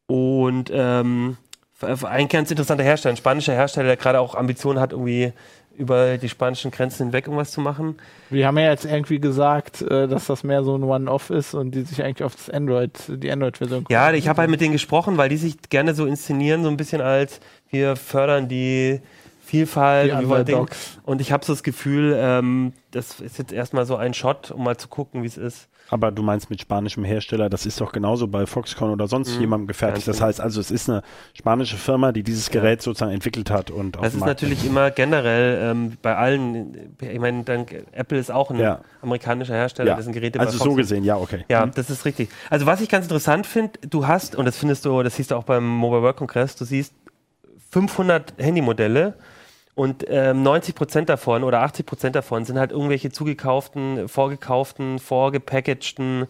Und ähm, ein ganz interessanter Hersteller, ein spanischer Hersteller, der gerade auch Ambitionen hat, irgendwie über die spanischen Grenzen hinweg irgendwas zu machen. Wir haben ja jetzt irgendwie gesagt, äh, dass das mehr so ein One-Off ist und die sich eigentlich auf das Android, die Android-Version Ja, ich habe halt mit denen gesprochen, weil die sich gerne so inszenieren, so ein bisschen als wir fördern die Vielfalt die und, und ich habe so das Gefühl, ähm, das ist jetzt erstmal so ein Shot, um mal zu gucken, wie es ist. Aber du meinst mit spanischem Hersteller, das ist doch genauso bei Foxconn oder sonst mhm. jemandem gefertigt. Das heißt also, es ist eine spanische Firma, die dieses Gerät ja. sozusagen entwickelt hat und Das ist natürlich immer generell ähm, bei allen, ich meine, Apple ist auch ein ja. amerikanischer Hersteller, ja. das sind Geräte Also so gesehen, ja, okay. Ja, mhm. das ist richtig. Also was ich ganz interessant finde, du hast, und das findest du, das siehst du auch beim Mobile World Congress, du siehst 500 Handymodelle und ähm, 90 Prozent davon oder 80 Prozent davon sind halt irgendwelche zugekauften, vorgekauften, vorgepackagten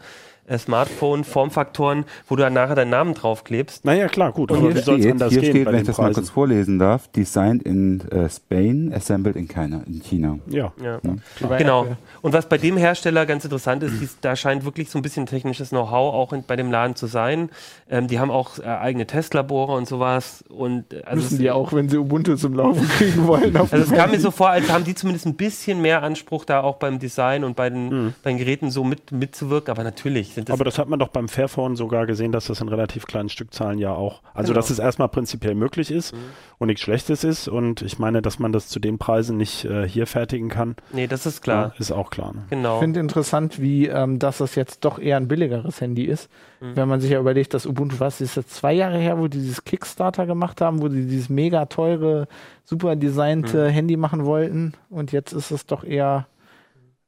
Smartphone-Formfaktoren, wo du dann nachher deinen Namen draufklebst. Naja, klar, gut. Und hier wie soll es anders hier gehen steht, wenn ich das Preisen? mal kurz vorlesen darf, designed in uh, Spain, assembled in China. In China. Ja. ja. ja. Genau. Und was bei dem Hersteller ganz interessant ist, dies, da scheint wirklich so ein bisschen technisches Know-how auch in, bei dem Laden zu sein. Ähm, die haben auch äh, eigene Testlabore und sowas. Und, äh, also Müssen die auch, wenn sie Ubuntu zum Laufen kriegen wollen. also es kam mir so vor, als haben die zumindest ein bisschen mehr Anspruch da auch beim Design und bei den, mhm. bei den Geräten so mit, mitzuwirken. Aber natürlich sind das... Aber das hat man doch beim Fairphone sogar gesehen, dass das in relativ kleinen Stückzahlen ja auch... Also genau. dass es erstmal prinzipiell möglich ist mhm. und nichts Schlechtes ist. Und ich meine, dass man das zu den Preisen nicht äh, hier fertigen kann. Nee, das ist klar. Ja, ist auch klar. Ne? Genau. Ich finde interessant, wie ähm, dass das jetzt doch eher ein billigeres Handy ist. Mhm. Wenn man sich ja überlegt, dass Ubuntu, was ist jetzt zwei Jahre her, wo die dieses Kickstarter gemacht haben, wo sie dieses mega teure, super designte mhm. Handy machen wollten. Und jetzt ist es doch eher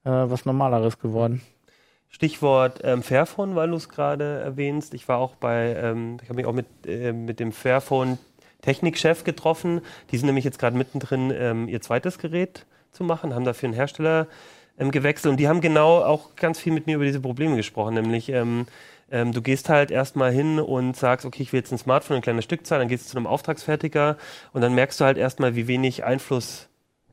äh, was Normaleres geworden. Stichwort ähm, Fairphone, weil du es gerade erwähnst. Ich war auch bei, ähm, ich habe mich auch mit, äh, mit dem Fairphone Technikchef getroffen. Die sind nämlich jetzt gerade mittendrin, ähm, ihr zweites Gerät zu machen, haben dafür einen Hersteller ähm, gewechselt und die haben genau auch ganz viel mit mir über diese Probleme gesprochen, nämlich ähm, ähm, du gehst halt erstmal hin und sagst, okay, ich will jetzt ein Smartphone, eine kleine Stückzahl, dann gehst du zu einem Auftragsfertiger und dann merkst du halt erstmal, wie wenig Einfluss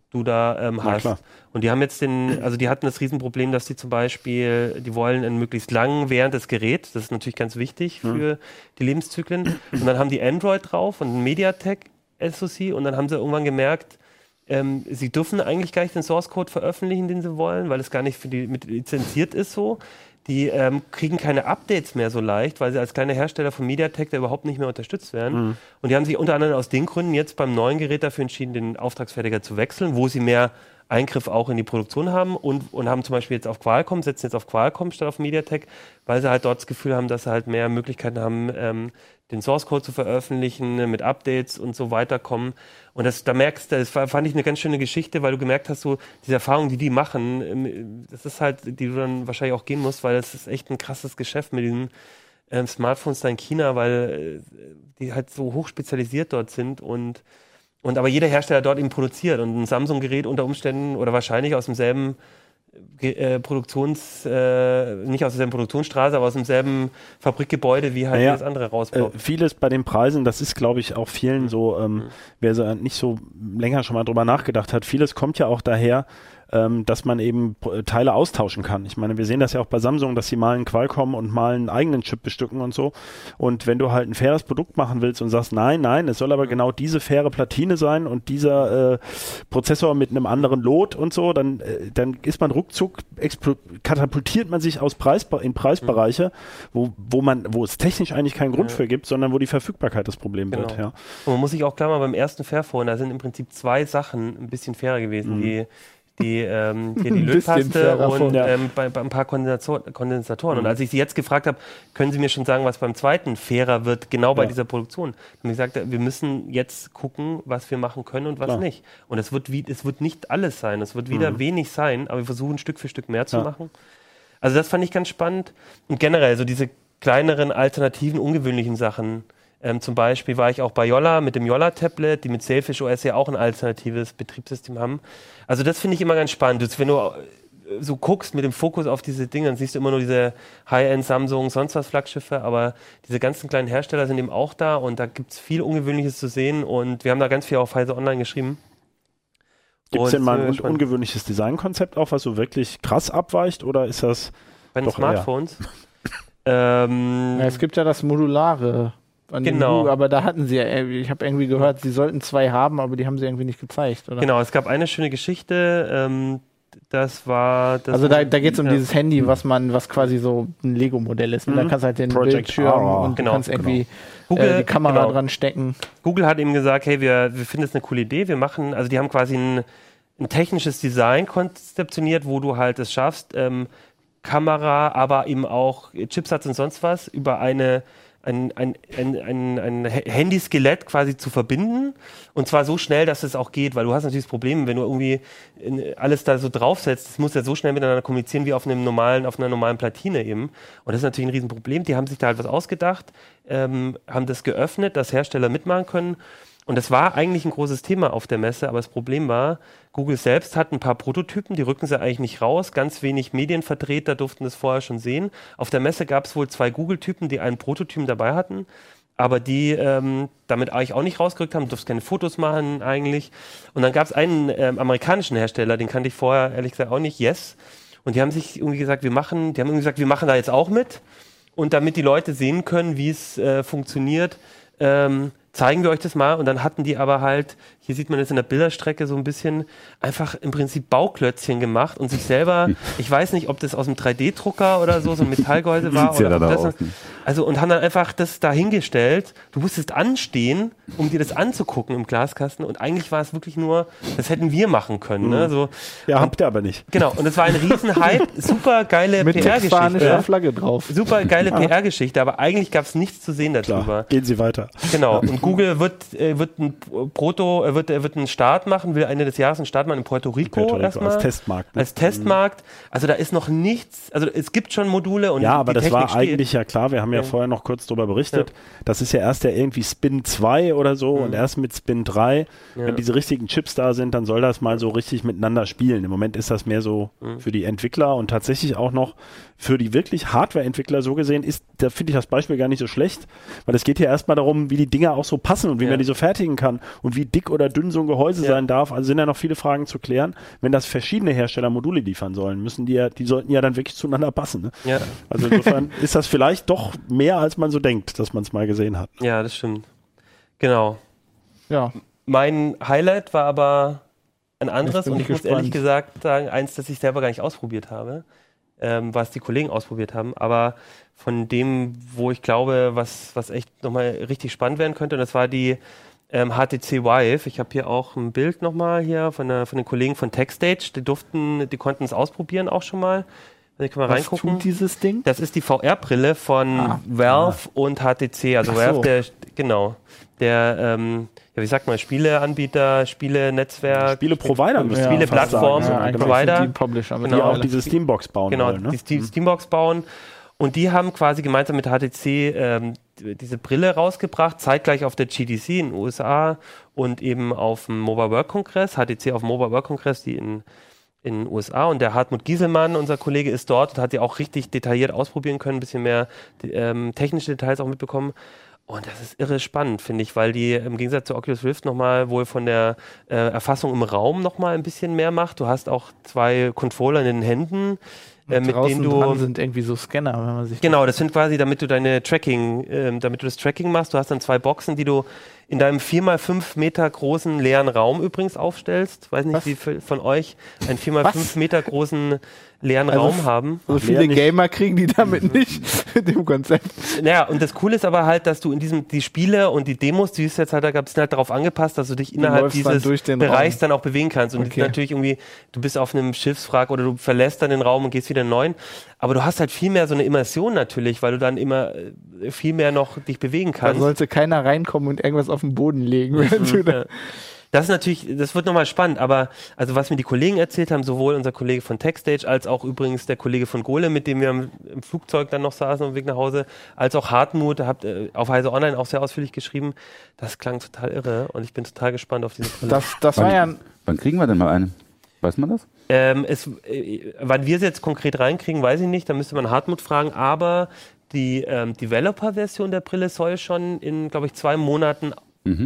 du da ähm, hast. Ja, und die haben jetzt den, also die hatten das Riesenproblem, dass die zum Beispiel, die wollen ein möglichst lang währendes Gerät, das ist natürlich ganz wichtig hm. für mhm. die Lebenszyklen. Und dann haben die Android drauf und ein MediaTek SoC und dann haben sie irgendwann gemerkt, ähm, sie dürfen eigentlich gar nicht den Source Code veröffentlichen, den sie wollen, weil es gar nicht für die mit lizenziert ist so. Die ähm, kriegen keine Updates mehr so leicht, weil sie als kleiner Hersteller von MediaTek da überhaupt nicht mehr unterstützt werden. Mhm. Und die haben sich unter anderem aus den Gründen jetzt beim neuen Gerät dafür entschieden, den Auftragsfertiger zu wechseln, wo sie mehr Eingriff auch in die Produktion haben und, und haben zum Beispiel jetzt auf Qualcomm, setzen jetzt auf Qualcomm statt auf MediaTek, weil sie halt dort das Gefühl haben, dass sie halt mehr Möglichkeiten haben, ähm, den Source Code zu veröffentlichen, mit Updates und so weiter kommen. Und das, da merkst du, das fand ich eine ganz schöne Geschichte, weil du gemerkt hast, so diese Erfahrungen, die die machen, ähm, das ist halt, die du dann wahrscheinlich auch gehen musst, weil das ist echt ein krasses Geschäft mit diesen ähm, Smartphones da in China, weil äh, die halt so hoch spezialisiert dort sind und und aber jeder Hersteller dort eben produziert und ein Samsung-Gerät unter Umständen oder wahrscheinlich aus demselben äh, Produktions, äh, nicht aus derselben Produktionsstraße, aber aus demselben Fabrikgebäude, wie halt Naja, das andere rausbaut. Äh, vieles bei den Preisen, das ist, glaube ich, auch vielen so, ähm, wer so nicht so länger schon mal drüber nachgedacht hat, vieles kommt ja auch daher, ähm, dass man eben P- Teile austauschen kann. Ich meine, wir sehen das ja auch bei Samsung, dass sie mal einen Qualcomm und mal einen eigenen Chip bestücken und so. Und wenn du halt ein faires Produkt machen willst und sagst, nein, nein, es soll aber genau diese faire Platine sein und dieser äh, Prozessor mit einem anderen Lot und so, dann, äh, dann ist man ruckzuck, katapultiert man sich aus Preis, in Preisbereiche, wo, wo man, wo es technisch eigentlich keinen Grund Ja. für gibt, sondern wo die Verfügbarkeit das Problem wird. Genau. Ja. Und man muss sich auch klar machen, beim ersten Fairphone, da sind im Prinzip zwei Sachen ein bisschen fairer gewesen. Mhm. Die, die, ähm, hier die Lötpaste und ähm, bei, bei ein paar Kondensator Kondensatoren. Mhm. Und als ich sie jetzt gefragt habe, können Sie mir schon sagen, was beim zweiten fairer wird, genau bei Ja. dieser Produktion? Und ich sagte, wir müssen jetzt gucken, was wir machen können und was Klar. nicht. Und es wird, wie, es wird nicht alles sein, es wird wieder Mhm. wenig sein, aber wir versuchen Stück für Stück mehr zu Ja. machen. Also das fand ich ganz spannend. Und generell, so diese kleineren, alternativen, ungewöhnlichen Sachen. Ähm, zum Beispiel war ich auch bei Yolla mit dem Yolla-Tablet, die mit Sailfish OS ja auch ein alternatives Betriebssystem haben. Also das finde ich immer ganz spannend. Das, wenn du äh, so guckst mit dem Fokus auf diese Dinge, dann siehst du immer nur diese High-End Samsung, sonst was Flaggschiffe, aber diese ganzen kleinen Hersteller sind eben auch da und da gibt es viel Ungewöhnliches zu sehen und wir haben da ganz viel auf Heise Online geschrieben. Gibt es denn mal wir ein gespannt. ungewöhnliches Designkonzept auch, was so wirklich krass abweicht oder ist das Bei den. Smartphones. ähm, Ja, es gibt ja das Modulare. An Genau. Google, aber da hatten sie ja, irgendwie- ich habe irgendwie gehört, sie sollten zwei haben, aber die haben sie irgendwie nicht gezeigt, oder? Genau, es gab eine schöne Geschichte, ähm, das war... Das Also da, da geht es um ja. dieses Handy, was man, was quasi so ein Lego-Modell ist. Und Da Mhm. kannst halt den Project Bildschirm und Genau, du kannst irgendwie Google, äh, die Kamera genau. dran stecken. Google hat eben gesagt, hey, wir, wir finden es eine coole Idee, wir machen, also die haben quasi ein, ein technisches Design konzeptioniert, wo du halt es schaffst, ähm, Kamera, aber eben auch Chipsatz und sonst was über eine ein, ein, ein, ein, ein Handyskelett quasi zu verbinden und zwar so schnell, dass es auch geht, weil du hast natürlich das Problem, wenn du irgendwie in, alles da so draufsetzt, das muss ja so schnell miteinander kommunizieren wie auf einem normalen, auf einer normalen Platine eben. Und das ist natürlich ein Riesenproblem. Die haben sich da halt was ausgedacht, ähm, haben das geöffnet, dass Hersteller mitmachen können. Und das war eigentlich ein großes Thema auf der Messe, aber das Problem war, Google selbst hat ein paar Prototypen, die rücken sie eigentlich nicht raus. Ganz wenig Medienvertreter durften das vorher schon sehen. Auf der Messe gab es wohl zwei Google-Typen, die einen Prototypen dabei hatten, aber die ähm, damit eigentlich auch nicht rausgerückt haben, du durfst keine Fotos machen eigentlich. Und dann gab es einen ähm, amerikanischen Hersteller, den kannte ich vorher ehrlich gesagt auch nicht, Yes. Und die haben sich irgendwie gesagt, wir machen, die haben irgendwie gesagt, wir machen da jetzt auch mit. Und damit die Leute sehen können, wie es äh, funktioniert, ähm, zeigen wir euch das mal. Und dann hatten die aber halt, hier sieht man jetzt in der Bilderstrecke so ein bisschen, einfach im Prinzip Bauklötzchen gemacht und sich selber, ich weiß nicht, ob das aus einem 3D-Drucker oder so, so ein Metallgehäuse war. Sieht's ja oder da ob das, ne? also und haben dann einfach das da hingestellt. Du musstest anstehen, um dir das anzugucken im Glaskasten. Und eigentlich war es wirklich nur, das hätten wir machen können. Ne? So, Ja, habt ihr aber nicht. genau. Und es war ein Riesenhype, super geile Mit PR-Geschichte. Flagge drauf. Super geile PR-Geschichte, aber eigentlich gab es nichts zu sehen darüber. Klar. Gehen Sie weiter. Genau. Und Google wird, äh, wird ein Proto, äh, wird, äh, wird einen Start machen, will Ende des Jahres einen Start machen in Puerto Rico, Puerto Rico erstmal. als Testmarkt. ne? Als Testmarkt. Also da ist noch nichts, also es gibt schon Module und Ja, aber das Technik war steht. eigentlich ja klar, wir haben ja, Ja. vorher noch kurz darüber berichtet. Das ist ja erst ja irgendwie Spin 2 oder so und erst mit Spin 3, Mhm. Ja. wenn diese richtigen Chips da sind, dann soll das mal so richtig miteinander spielen. Im Moment ist das mehr so Mhm. für die Entwickler und tatsächlich auch noch für die wirklich Hardware-Entwickler so gesehen ist, da finde ich das Beispiel gar nicht so schlecht, weil es geht ja erstmal darum, wie die Dinger auch so passen und wie Ja. man die so fertigen kann und wie dick oder dünn so ein Gehäuse Ja. sein darf. Also sind ja noch viele Fragen zu klären. Wenn das verschiedene Hersteller Module liefern sollen, müssen die ja, die sollten ja dann wirklich zueinander passen. Ne? Ja, Also insofern ist das vielleicht doch mehr, als man so denkt, dass man es mal gesehen hat. ja, das stimmt. Genau. Ja. Mein Highlight war aber ein anderes und ich ich muss ehrlich gespannt. gesagt sagen, eins, das ich selber gar nicht ausprobiert habe, ähm, was die Kollegen ausprobiert haben, aber von dem, wo ich glaube, was, was echt nochmal richtig spannend werden könnte, und das war die ähm, HTC Vive. Ich habe hier auch ein Bild nochmal hier von, der, von den Kollegen von TechStage. Die durften, die konnten es ausprobieren auch schon mal. Da können wir Was reingucken. tut dieses Ding? Das ist die VR-Brille von Ah. Valve und HTC. Also Ach Valve, so. der, genau, der, ähm, ja, wie sagt man, Spieleanbieter, Spielenetzwerk, Spieleprovider müsste man Spieleplattform, ja, ja. Provider. die Publisher Genau. Die auch diese Steambox bauen genau, wollen. Ne? die Steam, Steambox bauen. Und die haben quasi gemeinsam mit HTC ähm, diese Brille rausgebracht, zeitgleich auf der GDC in den USA und eben auf dem Mobile World Congress, HTC auf dem Mobile World Congress, die in in den USA und der Hartmut Gieselmann, unser Kollege, ist dort und hat die auch richtig detailliert ausprobieren können, ein bisschen mehr ähm, technische Details auch mitbekommen. Und das ist irre spannend, finde ich, weil die im Gegensatz zu Oculus Rift nochmal wohl von der äh, Erfassung im Raum nochmal ein bisschen mehr macht. Du hast auch zwei Controller in den Händen, äh, mit denen du. sind irgendwie so Scanner, wenn man sich Genau, das sind quasi, damit du deine Tracking, ähm, damit du das Tracking machst. Du hast dann zwei Boxen, die du in deinem 4x5 Meter großen leeren Raum übrigens aufstellst. Weiß nicht, Was? wie viele von euch einen 4x5 Was? Meter großen leeren Also Raum haben. So viele. Gamer kriegen die damit nicht mit dem Konzept. Naja, und das Coole ist aber halt, dass du in diesem, die Spiele und die Demos, die es jetzt halt da gab, sind halt darauf angepasst, dass du dich innerhalb dann dieses durch den Bereichs Raum. dann auch bewegen kannst. Und Okay. natürlich irgendwie, du bist auf einem Schiffswrack oder du verlässt dann den Raum und gehst wieder in einen neuen. Aber du hast halt viel mehr so eine Immersion natürlich, weil du dann immer äh, viel mehr noch dich bewegen Da kannst. sollte keiner reinkommen und irgendwas auf den Boden legen. du da- Ja. Das ist natürlich, das wird nochmal spannend, aber also was mir die Kollegen erzählt haben, sowohl unser Kollege von TechStage als auch übrigens der Kollege von Gole, mit dem wir im, im Flugzeug dann noch saßen auf dem Weg nach Hause, als auch Hartmut, habt äh, auf Heise Online auch sehr ausführlich geschrieben, das klang total irre und ich bin total gespannt auf diese Brille. Das, das war ja Wann kriegen wir denn mal eine? Weiß man das? Ähm, es, äh, wann wir es jetzt konkret reinkriegen, weiß ich nicht, da müsste man Hartmut fragen, aber die ähm, Developer-Version der Brille soll schon in, glaube ich, zwei Monaten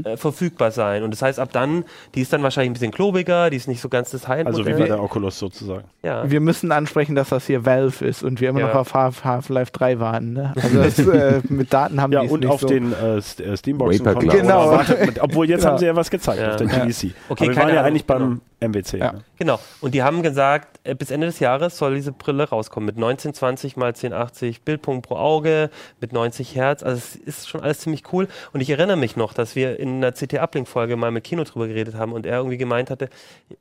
äh, verfügbar sein. Und das heißt, ab dann, die ist dann wahrscheinlich ein bisschen klobiger, die ist nicht so ganz das High-End. Also wie bei der Oculus sozusagen. ja. wir müssen ansprechen, dass das hier Valve ist und wir immer Ja. noch auf Half- Half-Life 3 waren. Ne? Also das, äh, mit Daten haben Ja, die es und nicht auf so. den äh, äh, Steamboxen kommt. Genau. aber warte, mit, obwohl jetzt Ja. haben sie ja was gezeigt Ja. auf der Ja. GDC. Okay, Aber wir keine waren ja Ahnung, eigentlich beim MWC. Ja. Ne? Genau. Und die haben gesagt, äh, bis Ende des Jahres soll diese Brille rauskommen mit 1920 mal 1080 Bildpunkt pro Auge, mit 90 Hertz. Also es ist schon alles ziemlich cool. Und ich erinnere mich noch, dass wir in einer CT-Uplink-Folge mal mit Kino drüber geredet haben und er irgendwie gemeint hatte,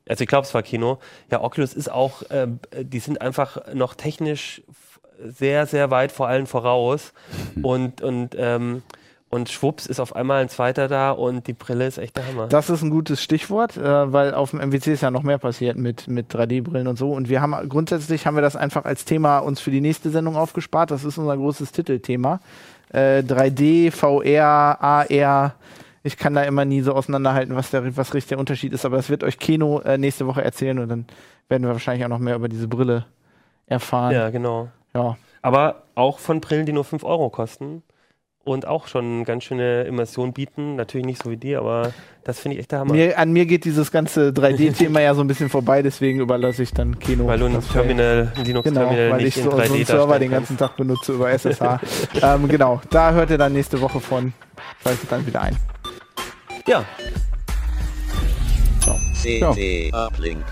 also ich glaube, es war Kino, ja, Oculus ist auch, äh, die sind einfach noch technisch sehr, sehr weit vor allen voraus. Und, und, ähm, und schwupps ist auf einmal ein zweiter da und die Brille ist echt der Hammer. Das ist ein gutes Stichwort, äh, weil auf dem MWC ist ja noch mehr passiert mit, mit 3D-Brillen und so. Und wir haben grundsätzlich haben wir das einfach als Thema uns für die nächste Sendung aufgespart. Das ist unser großes Titelthema. Äh, 3D, VR, AR. Ich kann da immer nie so auseinanderhalten, was der was richtig der Unterschied ist, aber das wird euch Keno äh, nächste Woche erzählen und dann werden wir wahrscheinlich auch noch mehr über diese Brille erfahren. ja, genau. ja. Aber auch von Brillen, die nur 5 Euro kosten und auch schon eine ganz schöne Immersion bieten. Natürlich nicht so wie die, aber das finde ich echt der Hammer. Mir, an mir geht dieses ganze 3D-Thema ja so ein bisschen vorbei, deswegen überlasse ich dann Keno. weil du ein Terminal, ein Genau, Linux-Terminal weil nicht ich in so, 3D so einen Server den ganzen Tag benutze über SSH. ähm, genau, da hört ihr dann nächste Woche von. Schaltet dann wieder ein. Ja, CT Uplink.